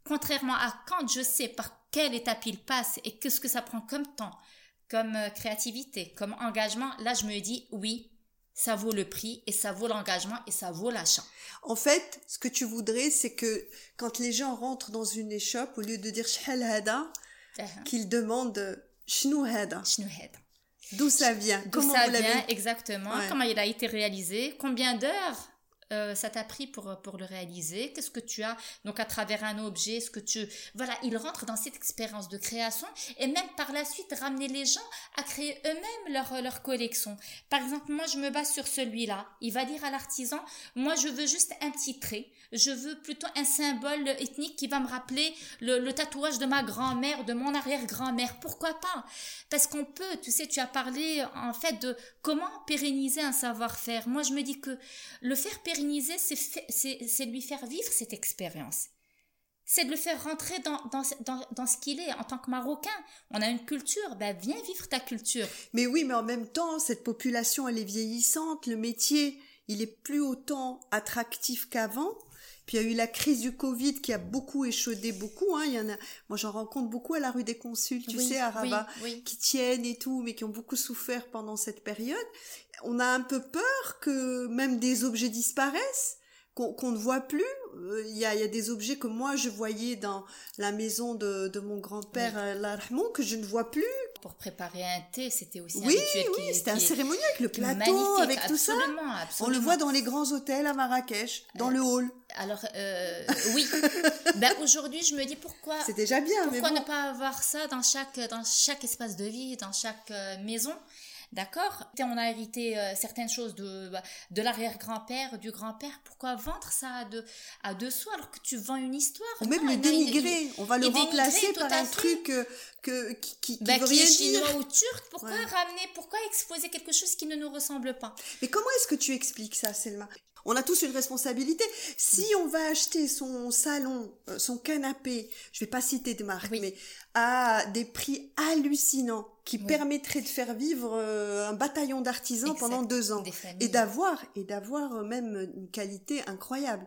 Contrairement à quand je sais par quelle étape il passe et qu'est-ce que ça prend comme temps, comme euh, créativité, comme engagement, là je me dis oui, ça vaut le prix et ça vaut l'engagement et ça vaut l'achat. En fait, ce que tu voudrais, c'est que quand les gens rentrent dans une échoppe, au lieu de dire shhal hada, uh-huh. qu'ils demandent shnou hada. D'où ça vient D'où ça vient exactement Comment il a été réalisé Combien d'heures euh, ça t'a pris pour, pour le réaliser? Qu'est-ce que tu as donc à travers un objet? Ce que tu voilà, il rentre dans cette expérience de création et même par la suite ramener les gens à créer eux-mêmes leur leur collection. Par exemple, moi je me base sur celui-là. Il va dire à l'artisan, moi je veux juste un petit trait. Je veux plutôt un symbole ethnique qui va me rappeler le, le tatouage de ma grand-mère, de mon arrière-grand-mère. Pourquoi pas? Parce qu'on peut, tu sais, tu as parlé en fait de comment pérenniser un savoir-faire. Moi je me dis que le faire pérenniser pérenniser, c'est lui faire vivre cette expérience. C'est de le faire rentrer dans, dans, dans, dans ce qu'il est en tant que Marocain. On a une culture, ben viens vivre ta culture. Mais oui, mais en même temps, cette population, elle est vieillissante, le métier, il est plus autant attractif qu'avant. Puis il y a eu la crise du Covid qui a beaucoup échaudé beaucoup. Hein. Il y en a, moi j'en rencontre beaucoup à la rue des Consuls, tu sais, à Rabat, qui tiennent et tout, mais qui ont beaucoup souffert pendant cette période. On a un peu peur que même des objets disparaissent qu'on ne voit plus. Euh, il y, a, y, a, des objets que moi je voyais dans la maison de, de mon grand-père, oui. Euh, que je ne vois plus. Pour préparer un thé, c'était aussi oui, un Oui, c'était un cérémonial avec le plateau, avec tout ça. Absolument. On le voit dans les grands hôtels à Marrakech, dans le hall. Alors, euh, oui. <laughs> ben, Aujourd'hui, je me dis pourquoi. C'est déjà bien. Pourquoi ne pas avoir ça dans chaque, dans chaque espace de vie, dans chaque euh, maison? D'accord On a hérité euh, certaines choses de, bah, de l'arrière-grand-père, du grand-père. Pourquoi vendre ça à deux, à deux sous alors que tu vends une histoire? Ou même le dénigrer. On va le remplacer par un truc euh, que, qui, qui, bah, veut rien est chinois ou turc. Pourquoi ramener, pourquoi exposer quelque chose qui ne nous ressemble pas? Mais comment est-ce que tu expliques ça, Selma? On a tous une responsabilité. Si on va acheter son salon, euh, son canapé, je vais pas citer de marque, mais à des prix hallucinants qui permettraient de faire vivre euh, un bataillon d'artisans pendant deux ans et d'avoir et d'avoir euh, même une qualité incroyable.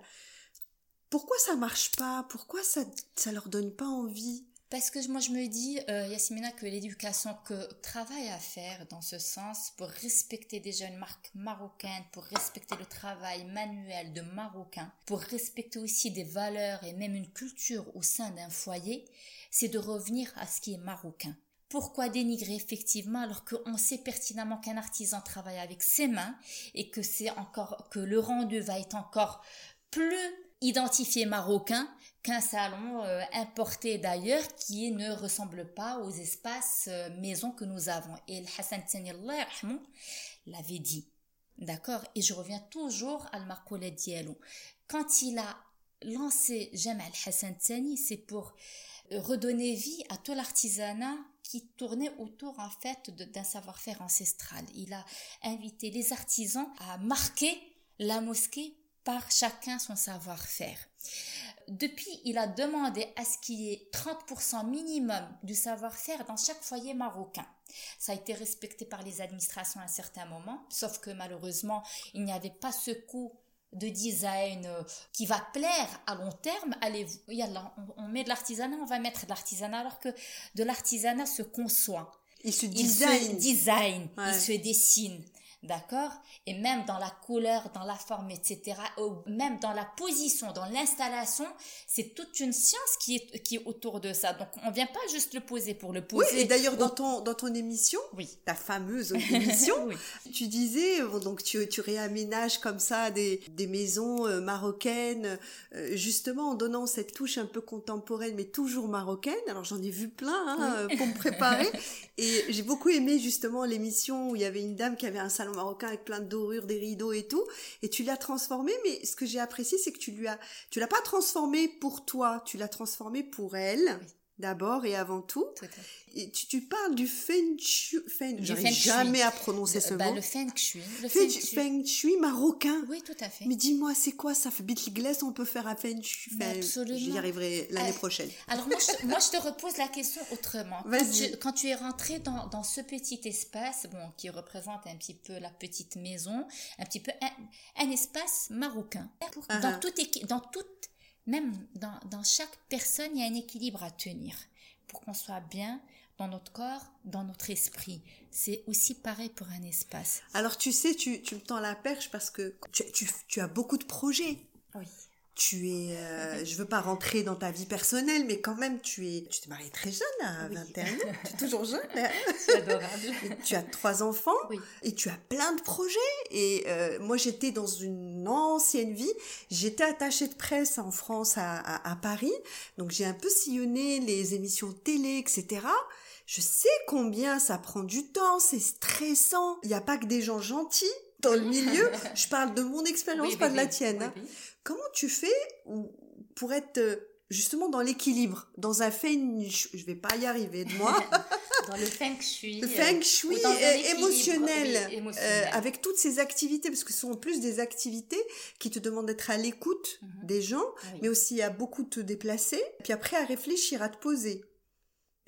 Pourquoi ça marche pas? Pourquoi ça ça leur donne pas envie? Parce que moi je me dis, euh, Yasmina, que l'éducation, que travail à faire dans ce sens pour respecter des jeunes marques marocaines, pour respecter le travail manuel de Marocains, pour respecter aussi des valeurs et même une culture au sein d'un foyer, c'est de revenir à ce qui est marocain. Pourquoi dénigrer effectivement alors qu'on sait pertinemment qu'un artisan travaille avec ses mains et que c'est encore que le rendu va être encore plus identifié marocain qu'un salon euh, importé d'ailleurs qui ne ressemble pas aux espaces euh, maisons que nous avons. Et le Hassan l'avait dit. D'accord? Et je reviens toujours à le Diallo. Quand il a lancé Jamal Hassan Tsani, c'est pour redonner vie à tout l'artisanat qui tournait autour en fait d'un savoir-faire ancestral. Il a invité les artisans à marquer la mosquée par chacun son savoir-faire. Depuis, il a demandé à ce qu'il y ait 30% minimum du savoir-faire dans chaque foyer marocain. Ça a été respecté par les administrations à un certain moment, sauf que malheureusement, il n'y avait pas ce coût de design euh, qui va plaire à long terme, allez, on, on met de l'artisanat, on va mettre de l'artisanat alors que de l'artisanat se conçoit. Il se design. Il se design, il se dessine. D'accord? Et même dans la couleur, dans la forme, etc., ou même dans la position, dans l'installation, c'est toute une science qui est, qui est autour de ça. Donc, on vient pas juste le poser pour le poser. Oui, et d'ailleurs, dans ton, dans ton émission, oui. ta fameuse <laughs> émission, tu disais, donc tu, tu réaménages comme ça des, des maisons euh, marocaines, euh, justement en donnant cette touche un peu contemporaine, mais toujours marocaine. Alors, j'en ai vu plein hein, euh, pour me préparer. <laughs> et j'ai beaucoup aimé justement l'émission où il y avait une dame qui avait un salon marocain avec plein de dorures, des rideaux et tout, et tu l'as transformé, mais ce que j'ai apprécié, c'est que tu lui as, tu l'as pas transformé pour toi, tu l'as transformé pour elle d'abord et avant tout. Et tu, tu, parles du feng shui. Feng, J'arrive jamais à prononcer ce bah, mot. Le feng shui. Le feng, feng, shui marocain. Oui, tout à fait. Mais dis-moi, c'est quoi ça? Glace on peut faire un feng shui. absolument. J'y arriverai l'année euh, prochaine. Alors moi je, moi, je te repose la question autrement. Quand tu, quand tu, es rentré dans, dans, ce petit espace, bon, qui représente un petit peu la petite maison, un petit peu un, un espace marocain. Uh-huh. Dans, toute, dans toute même dans, dans chaque personne, il y a un équilibre à tenir pour qu'on soit bien dans notre corps, dans notre esprit. C'est aussi pareil pour un espace. Alors tu sais, tu, tu me tends la perche parce que tu, tu, tu as beaucoup de projets. Oui tu es, euh, je veux pas rentrer dans ta vie personnelle, mais quand même, tu es, tu t'es mariée très jeune, à 21 ans, <laughs> tu es toujours jeune. Hein. C'est adorable. tu as trois enfants et tu as plein de projets. Et euh, moi, j'étais dans une ancienne vie, j'étais attachée de presse en France, à, à, Paris, donc j'ai un peu sillonné les émissions télé, etc. Je sais combien ça prend du temps, c'est stressant. Il n'y a pas que des gens gentils dans le milieu. <laughs> Je parle de mon expérience, pas de la tienne. Hein. Comment tu fais pour être euh, justement dans l'équilibre, dans un fait, je vais pas y arriver de moi, <laughs> Dans le feng shui. Le feng shui émotionnel, émotionnel. avec toutes ces activités, parce que ce sont plus des activités qui te demandent d'être à l'écoute mhm. des gens, mais aussi à beaucoup te déplacer, puis après à réfléchir, à te poser.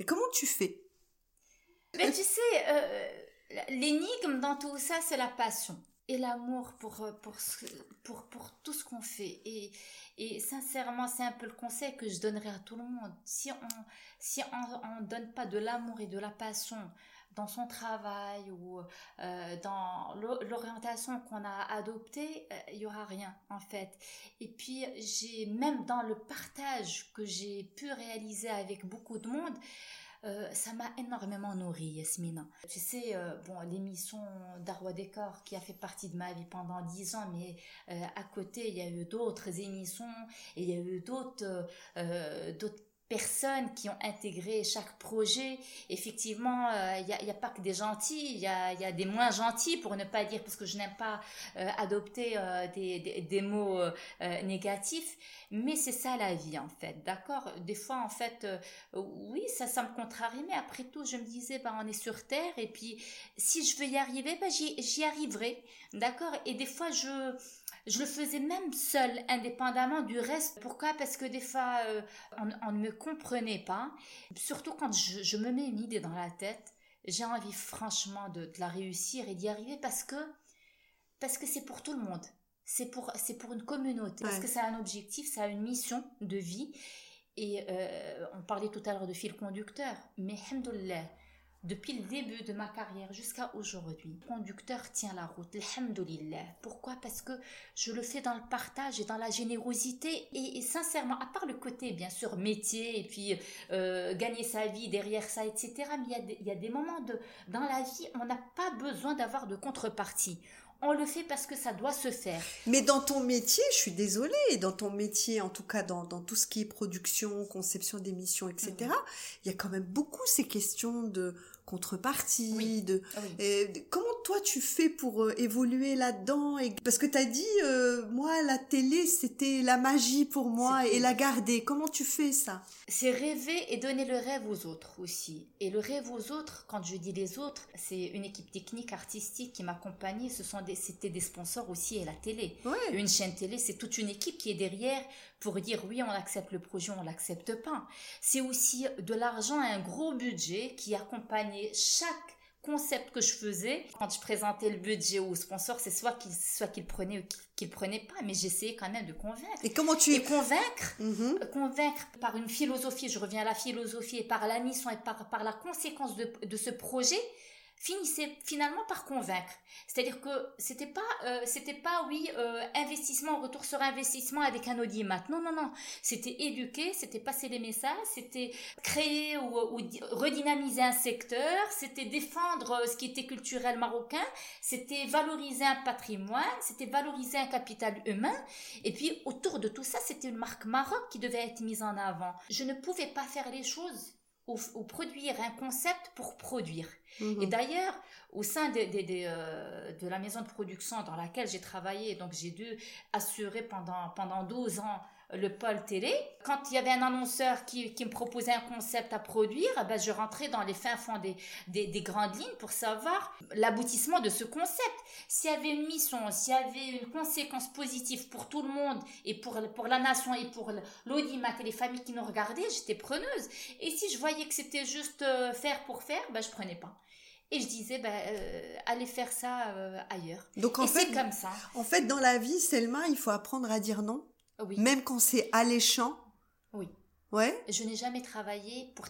Mais comment tu fais? Mais tu sais, euh, l'énigme dans tout ça, c'est la passion et l'amour pour, euh, pour, pour, tout ce qu'on fait. Et, et sincèrement, c'est un peu le conseil que je donnerais à tout le monde. Si on si on ne donne pas de l'amour et de la passion dans son travail ou euh, dans l'orientation qu'on a adoptée, euh, il y aura rien en fait. Et puis j'ai même dans le partage que j'ai pu réaliser avec beaucoup de monde, euh, ça m'a énormément nourri, Yasmina. Tu sais, euh, bon, l'émission Darwa Décor qui a fait partie de ma vie pendant dix ans, mais euh, à côté, il y a eu d'autres émissions et il y a eu d'autres d'autres personnes qui ont intégré chaque projet. Effectivement, il n'y a, a, pas que des gentils, il y a, y a, des moins gentils, pour ne pas dire, parce que je n'aime pas adopter des, des, des, mots négatifs. Mais c'est ça la vie en fait, d'accord? Des fois en fait, euh, oui, ça, ça me contrarie, mais après tout, je me disais, bah, on est sur Terre et puis si je veux y arriver, bah, j'y arriverai, d'accord? Et des fois, je, je le faisais même seul, indépendamment du reste. Pourquoi? Parce que des fois, euh, on, ne me comprenait pas. Surtout quand je, me mets une idée dans la tête, j'ai envie franchement de, de la réussir et d'y arriver parce que parce que c'est pour tout le monde c'est pour, c'est pour une communauté. Parce que c'est un objectif, ça a une mission de vie. Et euh, on parlait tout à l'heure de fil conducteur. Mais, alhamdoulilah, depuis le début de ma carrière jusqu'à aujourd'hui, le conducteur tient la route. Alhamdoulilah. Pourquoi? Parce que je le fais dans le partage et dans la générosité. Et, sincèrement, à part le côté, bien sûr, métier et puis euh, gagner sa vie derrière ça, etc. Mais il y a y a des moments de, dans la vie, on n'a pas besoin d'avoir de contrepartie on le fait parce que ça doit se faire. Mais dans ton métier, je suis désolée, dans ton métier, en tout cas dans, tout ce qui est production, conception d'émissions, etc., il y a quand même beaucoup ces questions de contrepartie, de ah comment toi tu fais pour euh, évoluer là-dedans et parce que tu as dit euh, moi la télé c'était la magie pour moi et la garder. Comment tu fais ça? C'est rêver et donner le rêve aux autres aussi. Et le rêve aux autres, quand je dis les autres, c'est une équipe technique artistique qui m'accompagnait, ce sont des c'était des sponsors aussi et la télé. Une chaîne télé, c'est toute une équipe qui est derrière pour dire oui, on accepte le projet, on l'accepte pas. C'est aussi de l'argent, un gros budget qui accompagnait chaque concept que je faisais quand je présentais le budget au sponsor c'est soit qu'il soit qu'il prenait ou qu'il prenait pas mais j'essayais quand même de convaincre et comment tu et convaincre mhm. convaincre par une philosophie je reviens à la philosophie et par la mission et par par la conséquence de, de ce projet finissait finalement par convaincre. C'est-à-dire que c'était pas, euh, c'était pas oui euh, investissement retour sur investissement avec un audimat. Non non non, c'était éduquer, c'était passer les messages, c'était créer ou, redynamiser un secteur, c'était défendre euh, ce qui était culturel marocain, c'était valoriser un patrimoine, c'était valoriser un capital humain. Et puis autour de tout ça, c'était une marque Maroc qui devait être mise en avant. Je ne pouvais pas faire les choses ou, produire un concept pour produire. Mhm. Et d'ailleurs, au sein de, euh, de, la maison de production dans laquelle j'ai travaillé, donc j'ai dû assurer pendant, pendant 12 ans le pôle télé. Quand il y avait un annonceur qui, qui me proposait un concept à produire, eh ben je rentrais dans les fins fonds des, des, des grandes lignes pour savoir l'aboutissement de ce concept. S'il y avait une mission, s'il y avait une conséquence positive pour tout le monde et pour, pour la nation et pour l'audimat et les familles qui nous regardaient, j'étais preneuse. Et si je voyais que c'était juste euh, faire pour faire, ben je prenais pas. Et je disais, ben, euh, allez faire ça euh, ailleurs. Donc en et fait, comme ça. En fait, dans la vie, Selma, il faut apprendre à dire non. Même quand c'est alléchant Oui. Ouais. Je n'ai jamais travaillé pour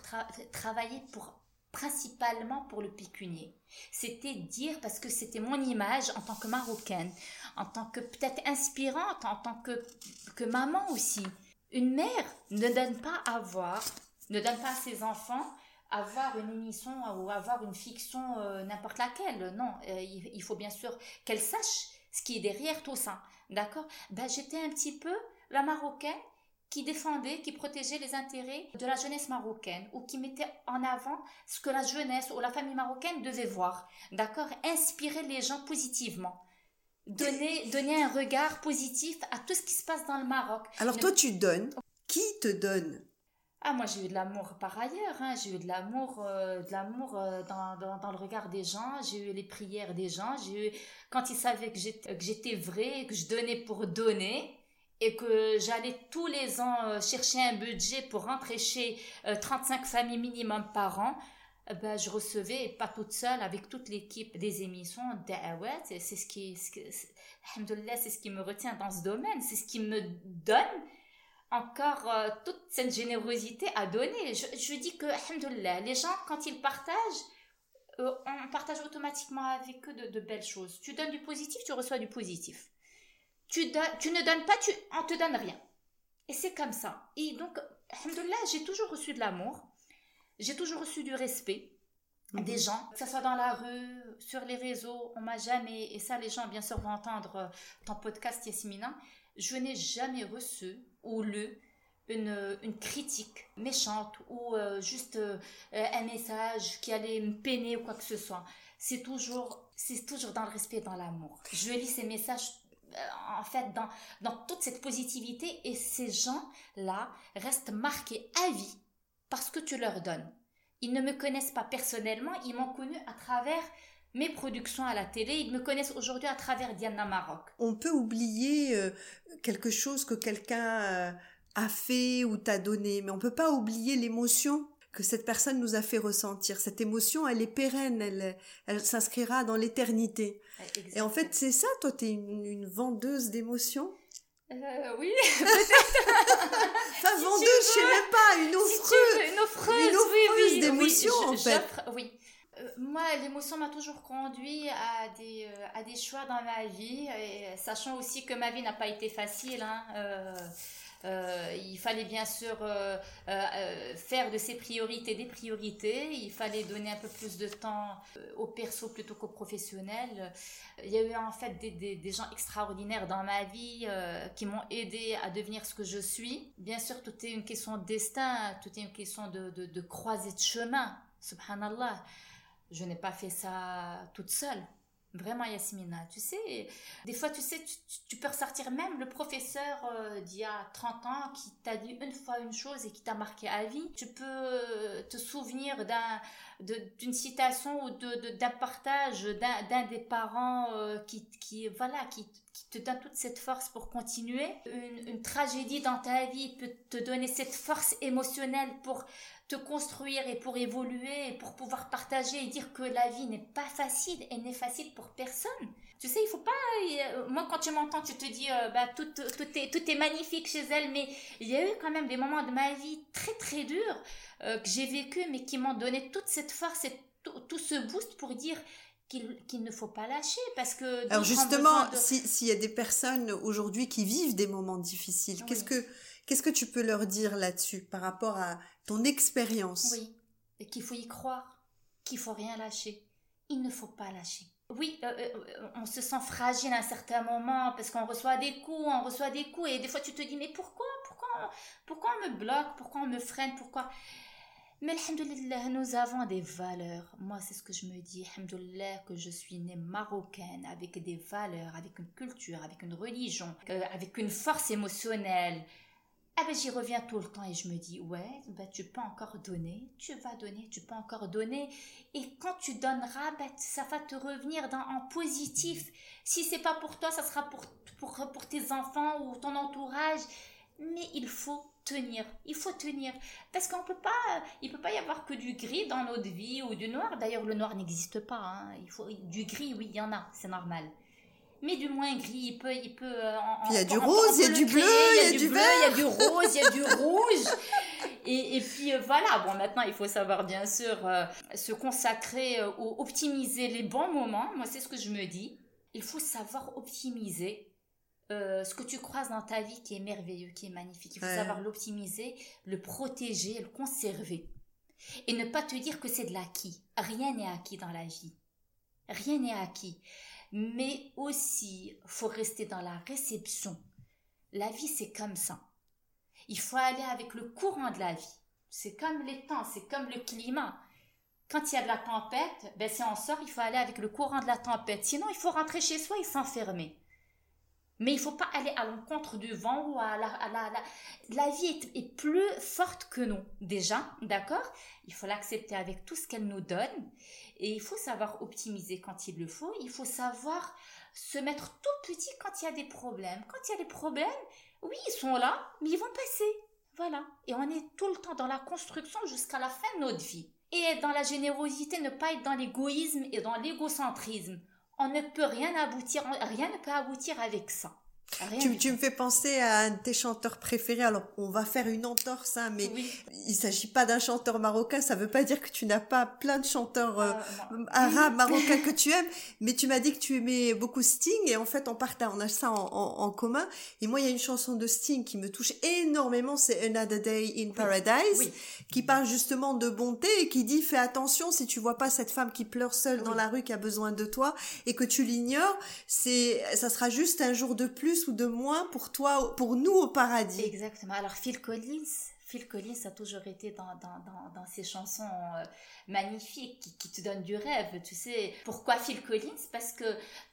travailler pour principalement pour le pécunier. C'était dire parce que c'était mon image en tant que marocaine, en tant que peut-être inspirante, en tant que, que maman aussi. Une mère ne donne pas à voir, ne donne pas à ses enfants avoir une émission ou avoir une fiction euh, n'importe laquelle. Non, euh, il, faut bien sûr qu'elle sache ce qui est derrière tout ça. D'accord? Ben, J'étais un petit peu la marocaine qui défendait, qui protégeait les intérêts de la jeunesse marocaine ou qui mettait en avant ce que la jeunesse ou la famille marocaine devait voir. D'accord? Inspirer les gens positivement. Donner, donner un regard positif à tout ce qui se passe dans le Maroc. Alors toi, tu donnes. Qui te donne? Ah, moi j'ai eu de l'amour par ailleurs, hein. j'ai eu de l'amour, euh, de l'amour euh, dans, dans, dans, le regard des gens, j'ai eu les prières des gens, j'ai eu quand ils savaient que j'étais, que j'étais vrai, que je donnais pour donner et que j'allais tous les ans euh, chercher un budget pour rentrer chez 35 familles minimum par an. Ben, je recevais, pas toute seule, avec toute l'équipe des émissions, c'est ce qui, c'est ce qui me retient dans ce domaine, c'est ce qui me donne encore euh, toute cette générosité à donner. Je, dis que, les gens, quand ils partagent, euh, on partage automatiquement avec eux de, belles choses. Tu donnes du positif, tu reçois du positif. Tu, tu ne donnes pas, tu, on te donne rien. Et c'est comme ça. Et donc, alhamdoulilah, j'ai toujours reçu de l'amour. J'ai toujours reçu du respect des mhm. gens, que ce soit dans la rue, sur les réseaux, on m'a jamais, et ça les gens bien sûr vont entendre euh, ton podcast Yasmina, je n'ai jamais reçu ou lu une, une critique méchante ou euh, juste euh, un message qui allait me peiner ou quoi que ce soit. C'est toujours, c'est toujours dans le respect, dans l'amour. Je lis ces messages en fait dans, dans toute cette positivité et ces gens-là restent marqués à vie parce que tu leur donnes. Ils ne me connaissent pas personnellement, ils m'ont connu à travers mes productions à la télé, ils me connaissent aujourd'hui à travers Diana Maroc. On peut oublier euh, quelque chose que quelqu'un euh, a fait ou t'a donné, mais on peut pas oublier l'émotion que cette personne nous a fait ressentir. Cette émotion, elle est pérenne, elle, elle s'inscrira dans l'éternité. Et en fait, c'est ça, toi, tu es une vendeuse d'émotions? Euh, oui, <laughs> <laughs> enfin, vendeuse, je sais même pas, une offreuse. une offreuse, une offreuse oui, d'émotions, en fait. Oui. Euh, moi, l'émotion m'a toujours conduit à des, euh, à des choix dans ma vie, et sachant aussi que ma vie n'a pas été facile. Hein, euh, il fallait bien sûr euh, euh, faire de ses priorités des priorités. Il fallait donner un peu plus de temps au perso plutôt qu'au professionnel. Il y a eu en fait des, des, des gens extraordinaires dans ma vie qui m'ont aidé à devenir ce que je suis. Bien sûr, tout est une question de destin, tout est une question de, de, de croisée de chemin. Subhanallah. Je n'ai pas fait ça toute seule. Vraiment, Yasmina, tu sais, des fois, tu sais, tu, peux ressortir même le professeur euh, d'il y a 30 ans qui t'a dit une fois une chose et qui t'a marqué à vie. Tu peux euh, te souvenir d'un, d'une citation ou de, d'un partage d'un, des parents euh, qui, qui, voilà, qui, qui, te donne toute cette force pour continuer. Une, une tragédie dans ta vie peut te donner cette force émotionnelle pour te construire et pour évoluer et pour pouvoir partager et dire que la vie n'est pas facile et n'est facile pour personne. Tu sais, il faut pas. Euh, moi, quand tu m'entends, tu te dis, euh, bah, tout, tout, est, tout est magnifique chez elle, mais il y a eu quand même des moments de ma vie très très durs euh, que j'ai vécu, mais qui m'ont donné toute cette force et tout, ce boost pour dire qu'il ne faut pas lâcher parce que. Alors justement, s'il y a des personnes aujourd'hui qui vivent des moments difficiles, qu'est-ce que Qu'est-ce que tu peux leur dire là-dessus par rapport à ton expérience Oui, et qu'il faut y croire, qu'il faut rien lâcher. Il ne faut pas lâcher. Oui, euh, euh, on se sent fragile à un certain moment parce qu'on reçoit des coups, on reçoit des coups et des fois tu te dis mais pourquoi, pourquoi, pourquoi on me bloque, pourquoi on me freine, pourquoi? Mais alhamdoulilah, nous avons des valeurs. Moi, c'est ce que je me dis. Alhamdoulilah, que je suis née marocaine avec des valeurs, avec une culture, avec une religion, euh, avec une force émotionnelle. Ah ben j'y reviens tout le temps et je me dis ouais ben tu peux encore donner, tu vas donner, tu peux encore donner et quand tu donneras ben ça va te revenir dans, en positif. Si c'est pas pour toi, ça sera pour, pour, pour tes enfants ou ton entourage. Mais il faut tenir, il faut tenir parce qu'on peut pas, il peut pas y avoir que du gris dans notre vie ou du noir. D'ailleurs le noir n'existe pas. Hein. Il faut du gris, oui il y en a, c'est normal mais du moins gris. Il peut, il peut. Euh, il y a du rose, il y a du bleu, il y a du vert, il y a du rose, il y a du <laughs> rouge. Et, et puis euh, voilà. Bon, maintenant il faut savoir bien sûr euh, se consacrer ou optimiser les bons moments. Moi, c'est ce que je me dis. Il faut savoir optimiser. ce que tu croises dans ta vie qui est merveilleux, qui est magnifique. Il faut savoir l'optimiser, le protéger, le conserver. Et ne pas te dire que c'est de l'acquis. Rien n'est acquis dans la vie. Rien n'est acquis mais aussi faut rester dans la réception. La vie, c'est comme ça. Il faut aller avec le courant de la vie. C'est comme les temps, c'est comme le climat. Quand il y a de la tempête, ben si on sort, il faut aller avec le courant de la tempête. Sinon, il faut rentrer chez soi et s'enfermer. Mais il faut pas aller à l'encontre du vent ou à la, la, la, vie est, est, plus forte que nous, déjà, d'accord? Il faut l'accepter avec tout ce qu'elle nous donne. Et il faut savoir optimiser quand il le faut. Il faut savoir se mettre tout petit quand il y a des problèmes. Quand il y a des problèmes, oui, ils sont là, mais ils vont passer. Voilà. Et on est tout le temps dans la construction jusqu'à la fin de notre vie. Et être dans la générosité, ne pas être dans l'égoïsme et dans l'égocentrisme. On ne peut rien aboutir, rien ne peut aboutir avec ça. Tu, tu, me fais penser à un de tes chanteurs préférés. Alors, on va faire une entorse, hein, mais il s'agit pas d'un chanteur marocain. Ça veut pas dire que tu n'as pas plein de chanteurs euh, euh, arabes, marocains que <laughs> tu aimes. Mais tu m'as dit que tu aimais beaucoup Sting et en fait, on partage, on a ça en, en, commun. Et moi, il y a une chanson de Sting qui me touche énormément. C'est Another Day in Paradise, qui parle justement de bonté et qui dit fais attention si tu vois pas cette femme qui pleure seule dans la rue qui a besoin de toi et que tu l'ignores, c'est, ça sera juste un jour de plus ou de moins pour toi, pour nous au paradis. Exactement. Alors Phil Collins, Phil Collins a toujours été dans, dans, dans, ses chansons euh, magnifiques qui, te donnent du rêve. Tu sais pourquoi Phil Collins? Parce que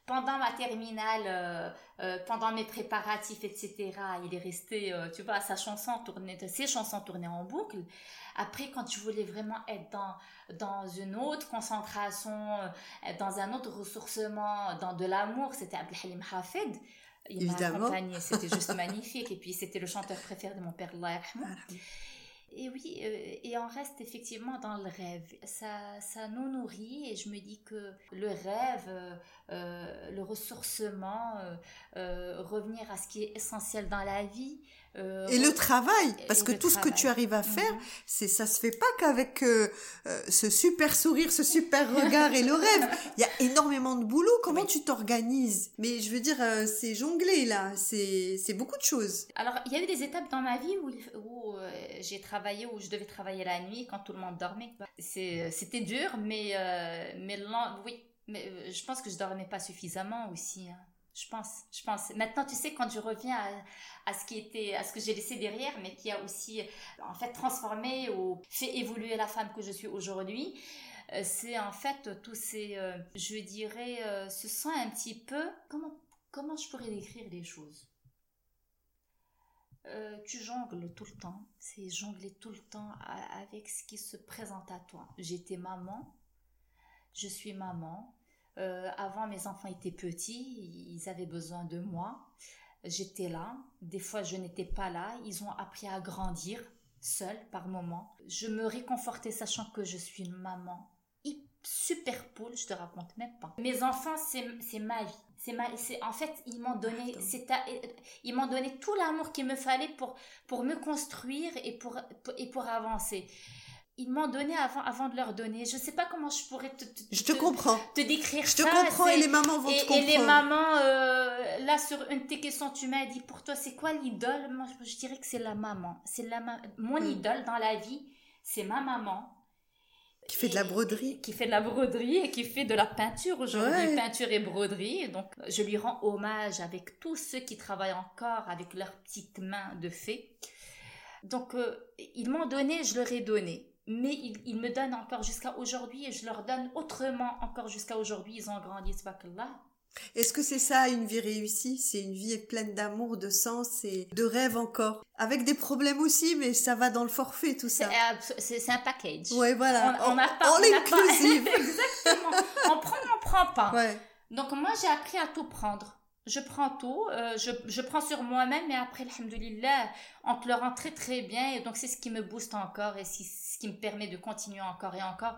pendant ma terminale, euh, euh, pendant mes préparatifs, etc., il est resté, tu vois, sa chanson tournait, ses chansons tournaient en boucle. Après, quand je voulais vraiment être dans, dans une autre concentration, dans un autre ressourcement, dans de l'amour, c'était Abdelhalim Hafed. Il m'a accompagné, c'était juste <laughs> magnifique. Et puis c'était le chanteur préféré de mon père, Allah Et oui, euh, et on reste effectivement dans le rêve. Ça, ça nous nourrit et je me dis que le rêve, euh, euh, le ressourcement, revenir à ce qui est essentiel dans la vie, euh, et le travail, parce que tout ce que tu arrives à faire, mhm. c'est ça se fait pas qu'avec euh, euh, ce super sourire, ce super regard et le rêve. Il y a énormément de boulot. Comment tu t'organises? Mais je veux dire, c'est jongler là, c'est c'est beaucoup de choses. Alors il y a eu des étapes dans ma vie où, où j'ai travaillé, où je devais travailler la nuit quand tout le monde dormait. C'était dur, mais mais oui, mais je pense que je dormais pas suffisamment aussi. Hein. Je pense, je pense. Maintenant, tu sais, quand je reviens à, ce qui était, à ce que j'ai laissé derrière, mais qui a aussi, en fait, transformé ou fait évoluer la femme que je suis aujourd'hui, euh, c'est en fait tous ces, euh, je dirais, euh, ce sont un petit peu, comment, comment je pourrais décrire les choses? Tu jongles tout le temps, c'est jongler tout le temps avec ce qui se présente à toi. J'étais maman, je suis maman, euh, avant, mes enfants étaient petits, ils avaient besoin de moi. J'étais là. Des fois, je n'étais pas là. Ils ont appris à grandir seuls par moments. Je me réconfortais sachant que je suis une maman super poule, je te raconte même pas. Mes enfants, c'est ma vie. C'est ma, en fait, ils m'ont donné, c'est ils m'ont donné tout l'amour qu'il me fallait pour, pour me construire et pour, et pour avancer ils m'ont donné avant, avant de leur donner. Je sais pas comment je pourrais te, je te, comprends. te décrire je te comprends et les mamans vont te comprendre. Et les mamans, euh, là sur une de tes questions, tu m'as dit pour toi c'est quoi l'idole? Moi je, dirais que c'est la maman. C'est la mon hmm. idole dans la vie, c'est ma maman. Qui fait de la broderie. Qui fait de la broderie et qui fait de la peinture aujourd'hui, peinture et broderie. Donc je lui rends hommage avec tous ceux qui travaillent encore avec leurs petites mains de fée. Donc euh, ils m'ont donné, je leur ai donné mais ils, me donnent encore jusqu'à aujourd'hui et je leur donne autrement encore jusqu'à aujourd'hui. Ils ont grandi, là. Est-ce que c'est ça une vie réussie? C'est une vie pleine d'amour, de sens et de rêve encore Avec des problèmes aussi, mais ça va dans le forfait tout ça. C'est un package. Ouais, voilà. On, n'a pas. <laughs> Exactement. on prend, on prend pas. Ouais. Donc moi j'ai appris à tout prendre je prends tout, euh, je, je, prends sur moi-même et après, alhamdoulilah, on te le rend très très bien et donc c'est ce qui me booste encore et ce qui me permet de continuer encore et encore.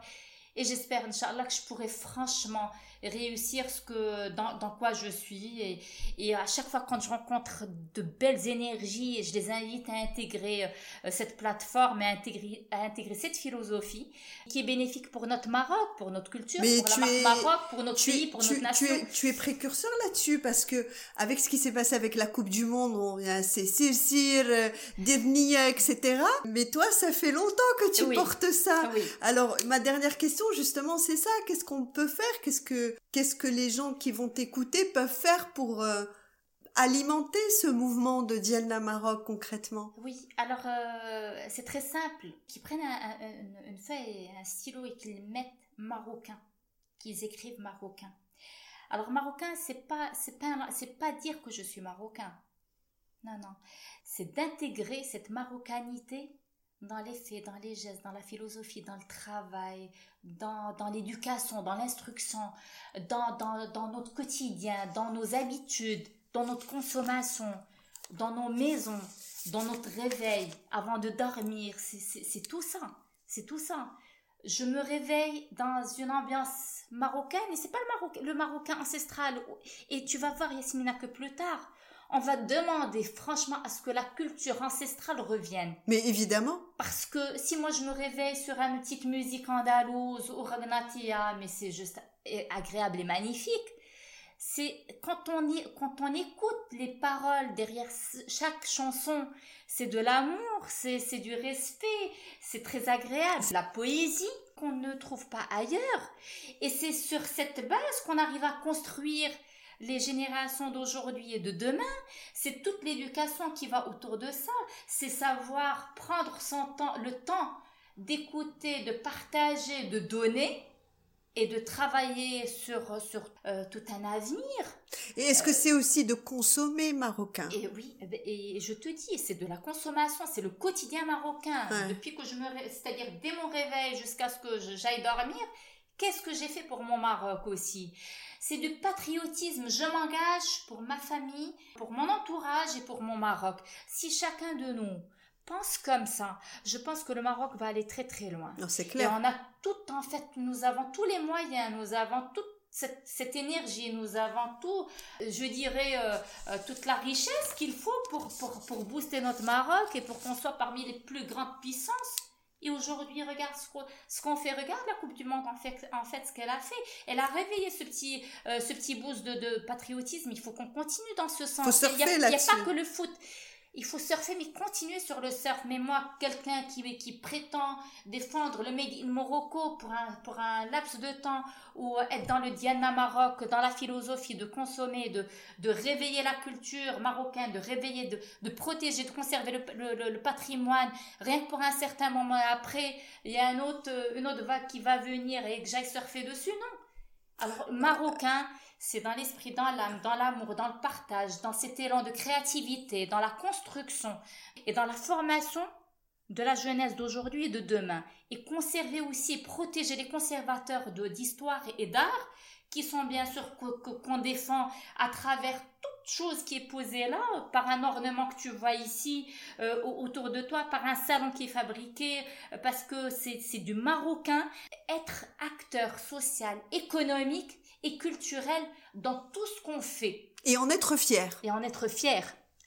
Et j'espère, Inch'Allah, que je pourrai franchement réussir ce que, dans, dans quoi je suis. Et, et, à chaque fois quand je rencontre de belles énergies, je les invite à intégrer euh, cette plateforme, à intégrer, à intégrer cette philosophie qui est bénéfique pour notre Maroc, pour notre culture, pour la Maroc, pour notre pays, pour notre nation. Tu es, tu es précurseur là-dessus parce que avec ce qui s'est passé avec la Coupe du Monde, on a ces Sir, euh, Devnia, etc. Mais toi, ça fait longtemps que tu portes ça. Alors, ma dernière question, justement, c'est ça. Qu'est-ce qu'on peut faire? Qu'est-ce que qu'est-ce que les gens qui vont t'écouter peuvent faire pour euh, alimenter ce mouvement de Diana Maroc concrètement? Oui, alors euh, c'est très simple. Qu'ils prennent une feuille et un stylo et qu'ils mettent marocain, qu'ils écrivent marocain. Alors marocain, c'est pas c'est pas c'est pas dire que je suis marocain. Non non, c'est d'intégrer cette marocanité dans les faits, dans les gestes, dans la philosophie, dans le travail, dans, dans l'éducation, dans l'instruction, dans, dans, dans notre quotidien, dans nos habitudes, dans notre consommation, dans nos maisons, dans notre réveil, avant de dormir. C'est tout ça. C'est tout ça. Je me réveille dans une ambiance marocaine, et c'est pas le marocain, le marocain ancestral. Et tu vas voir, Yasmina, que plus tard, on va demander franchement à ce que la culture ancestrale revienne. Mais évidemment. Parce que si moi je me réveille sur une petite musique andalouse ou ragnatia, mais c'est juste agréable et magnifique, c'est quand on, quand on écoute les paroles derrière chaque chanson, c'est de l'amour, c'est du respect, c'est très agréable. La poésie qu'on ne trouve pas ailleurs. Et c'est sur cette base qu'on arrive à construire les générations d'aujourd'hui et de demain, c'est toute l'éducation qui va autour de ça. C'est savoir prendre son temps, le temps d'écouter, de partager, de donner et de travailler sur, sur euh, tout un avenir. Et est-ce que c'est aussi de consommer marocain? Et oui, eh ben, et je te dis, c'est de la consommation, c'est le quotidien marocain. Depuis que je me, c'est-à-dire dès mon réveil jusqu'à ce que j'aille dormir, qu'est-ce que j'ai fait pour mon Maroc aussi? C'est du patriotisme. Je m'engage pour ma famille, pour mon entourage et pour mon Maroc. Si chacun de nous pense comme ça, je pense que le Maroc va aller très très loin. Non, c'est clair. Et on a tout, en fait, nous avons tous les moyens, nous avons toute cette, énergie, nous avons tout, je dirais, euh, euh, toute la richesse qu'il faut pour, pour, pour booster notre Maroc et pour qu'on soit parmi les plus grandes puissances et aujourd'hui, regarde ce qu'on fait. Regarde la Coupe du Monde, en fait, en fait ce qu'elle a fait. Elle a réveillé ce petit, euh, ce petit boost de, de, patriotisme. Il faut qu'on continue dans ce sens. il n'y a, a, pas que le foot il faut surfer, mais continuer sur le surf. Mais moi, quelqu'un qui, qui prétend défendre le Made in Morocco pour un, pour un laps de temps ou être dans le Diana Maroc, dans la philosophie de consommer, de, de réveiller la culture marocaine, de réveiller, de, de protéger, de conserver le, le, patrimoine, rien que pour un certain moment après, il y a un autre, une autre vague qui va venir et que j'aille surfer dessus, non. Alors, marocain, c'est dans l'esprit, dans l'âme, dans l'amour, dans le partage, dans cet élan de créativité, dans la construction et dans la formation de la jeunesse d'aujourd'hui et de demain. Et conserver aussi protéger les conservateurs d'histoire et d'art qui sont bien sûr qu'on défend à travers toute chose qui est posée là, par un ornement que tu vois ici euh, autour de toi, par un salon qui est fabriqué, euh, parce que c'est du marocain. Être acteur social, économique, et culturel dans tout ce qu'on fait. Et en être fier. Et en être fier,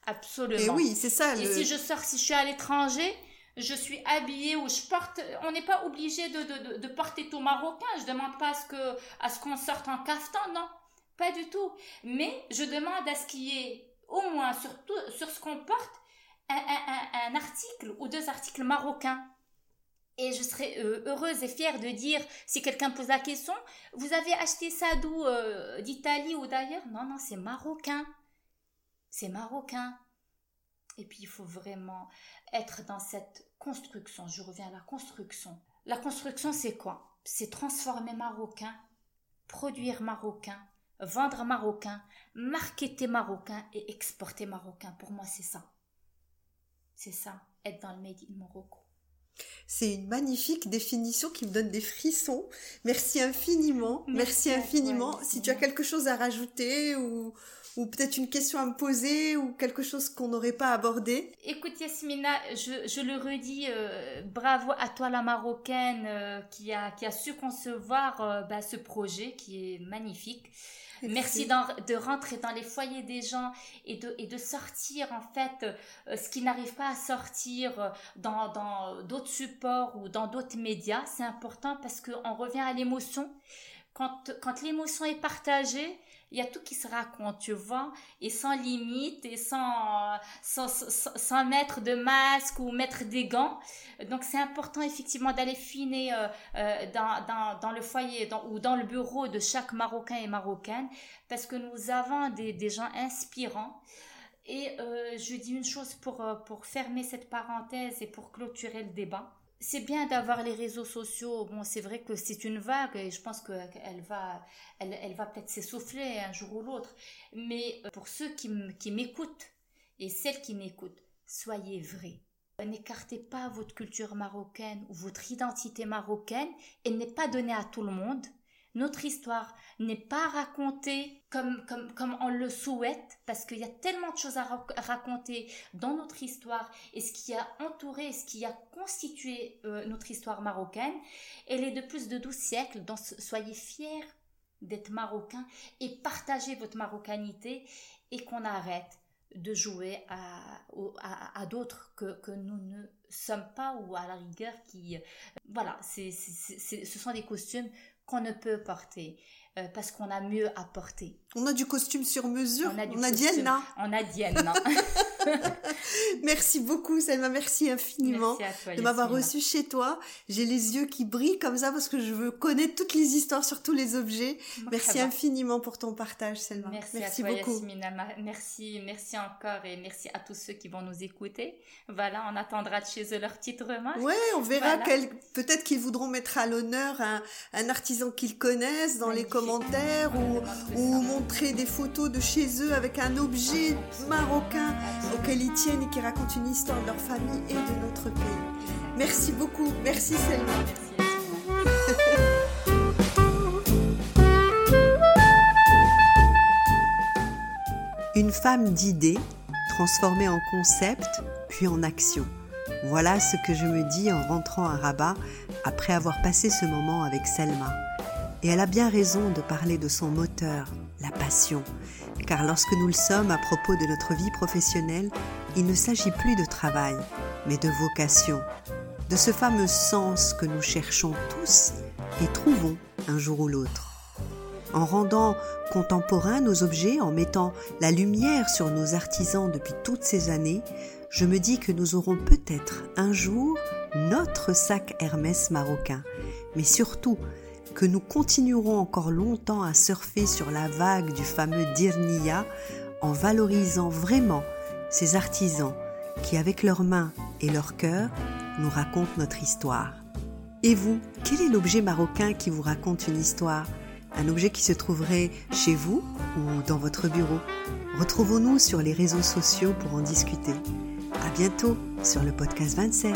absolument. Et oui, c'est ça. Et si je sors, si je suis à l'étranger, je suis habillée ou je porte. On n'est pas obligé de, de, de, porter tout marocain. Je demande pas à ce que à ce qu'on sorte en caftan, non, pas du tout. Mais je demande à ce qu'il y ait au moins sur sur ce qu'on porte un, un, un article ou deux articles marocains. Et je serais euh, heureuse et fière de dire, si quelqu'un pose la question, vous avez acheté ça d'où euh, D'Italie ou d'ailleurs? Non, non, c'est marocain. C'est marocain. Et puis il faut vraiment être dans cette construction. Je reviens à la construction. La construction, c'est quoi? C'est transformer marocain, produire marocain, vendre marocain, marketer marocain et exporter marocain. Pour moi, c'est ça. C'est ça, être dans le Made in Morocco. C'est une magnifique définition qui me donne des frissons. Merci infiniment. Merci, infiniment. si tu as quelque chose à rajouter ou, ou peut-être une question à me poser ou quelque chose qu'on n'aurait pas abordé. Écoute Yasmina, je, je le redis, euh, bravo à toi la Marocaine euh, qui, a, qui a su concevoir euh, bah, ce projet qui est magnifique. Merci, de rentrer dans les foyers des gens et de, et de sortir en fait euh, ce qui n'arrive pas à sortir euh, dans, dans d'autres supports ou dans d'autres médias. C'est important parce qu'on revient à l'émotion. Quand, quand l'émotion est partagée, il y a tout qui se raconte, tu vois, et sans limite, et sans, sans, sans, mettre de masque ou mettre des gants. Donc c'est important effectivement d'aller finer euh, euh, dans, dans, dans, le foyer ou dans le bureau de chaque Marocain et Marocaine, parce que nous avons des, des gens inspirants. Et euh, je dis une chose pour, pour fermer cette parenthèse et pour clôturer le débat. C'est bien d'avoir les réseaux sociaux. Bon, c'est vrai que c'est une vague et je pense qu'elle va, elle, va peut-être s'essouffler un jour ou l'autre. Mais pour ceux qui m'écoutent et celles qui m'écoutent, soyez vrais. N'écartez pas votre culture marocaine ou votre identité marocaine. Elle n'est pas donnée à tout le monde. Notre histoire n'est pas racontée comme, comme, comme on le souhaite, parce qu'il y a tellement de choses à raconter dans notre histoire et ce qui a entouré, ce qui a constitué euh, notre histoire marocaine. Elle est de plus de 12 siècles, donc soyez fiers d'être marocain et partagez votre marocanité et qu'on arrête de jouer à, à, d'autres que, que, nous ne sommes pas ou à la rigueur qui... Euh, voilà, c'est, ce sont des costumes qu'on ne peut porter. Euh, parce qu'on a mieux à porter. On a du costume sur mesure. On a, du on a Diana. On a Diana. <laughs> <laughs> merci beaucoup Selma, merci infiniment de m'avoir reçu chez toi. J'ai les yeux qui brillent comme ça parce que je veux connaître toutes les histoires sur tous les objets. Merci infiniment pour ton partage Selma. Merci, merci à toi, beaucoup. Yasmina. Merci, merci encore et merci à tous ceux qui vont nous écouter. Voilà, on attendra de chez eux leur petite remarque. Ouais, on verra peut-être qu'ils voudront mettre à l'honneur un, un artisan qu'ils connaissent dans les commentaires ou, montrer des photos de chez eux avec un objet marocain auquel ils tiennent et qui raconte une histoire de leur famille et de notre pays. Merci beaucoup. Merci Selma. Une femme d'idées transformée en concept puis en action. Voilà ce que je me dis en rentrant à Rabat après avoir passé ce moment avec Selma. Et elle a bien raison de parler de son moteur, la passion, car lorsque nous le sommes à propos de notre vie professionnelle, il ne s'agit plus de travail, mais de vocation, de ce fameux sens que nous cherchons tous et trouvons un jour ou l'autre. En rendant contemporains nos objets, en mettant la lumière sur nos artisans depuis toutes ces années, je me dis que nous aurons peut-être un jour notre sac Hermès marocain, mais surtout que nous continuerons encore longtemps à surfer sur la vague du fameux Dirniya en valorisant vraiment ces artisans qui, avec leurs mains et leur cœur, nous racontent notre histoire. Et vous, quel est l'objet marocain qui vous raconte une histoire? Un objet qui se trouverait chez vous ou dans votre bureau? Retrouvons-nous sur les réseaux sociaux pour en discuter. À bientôt sur le podcast 27.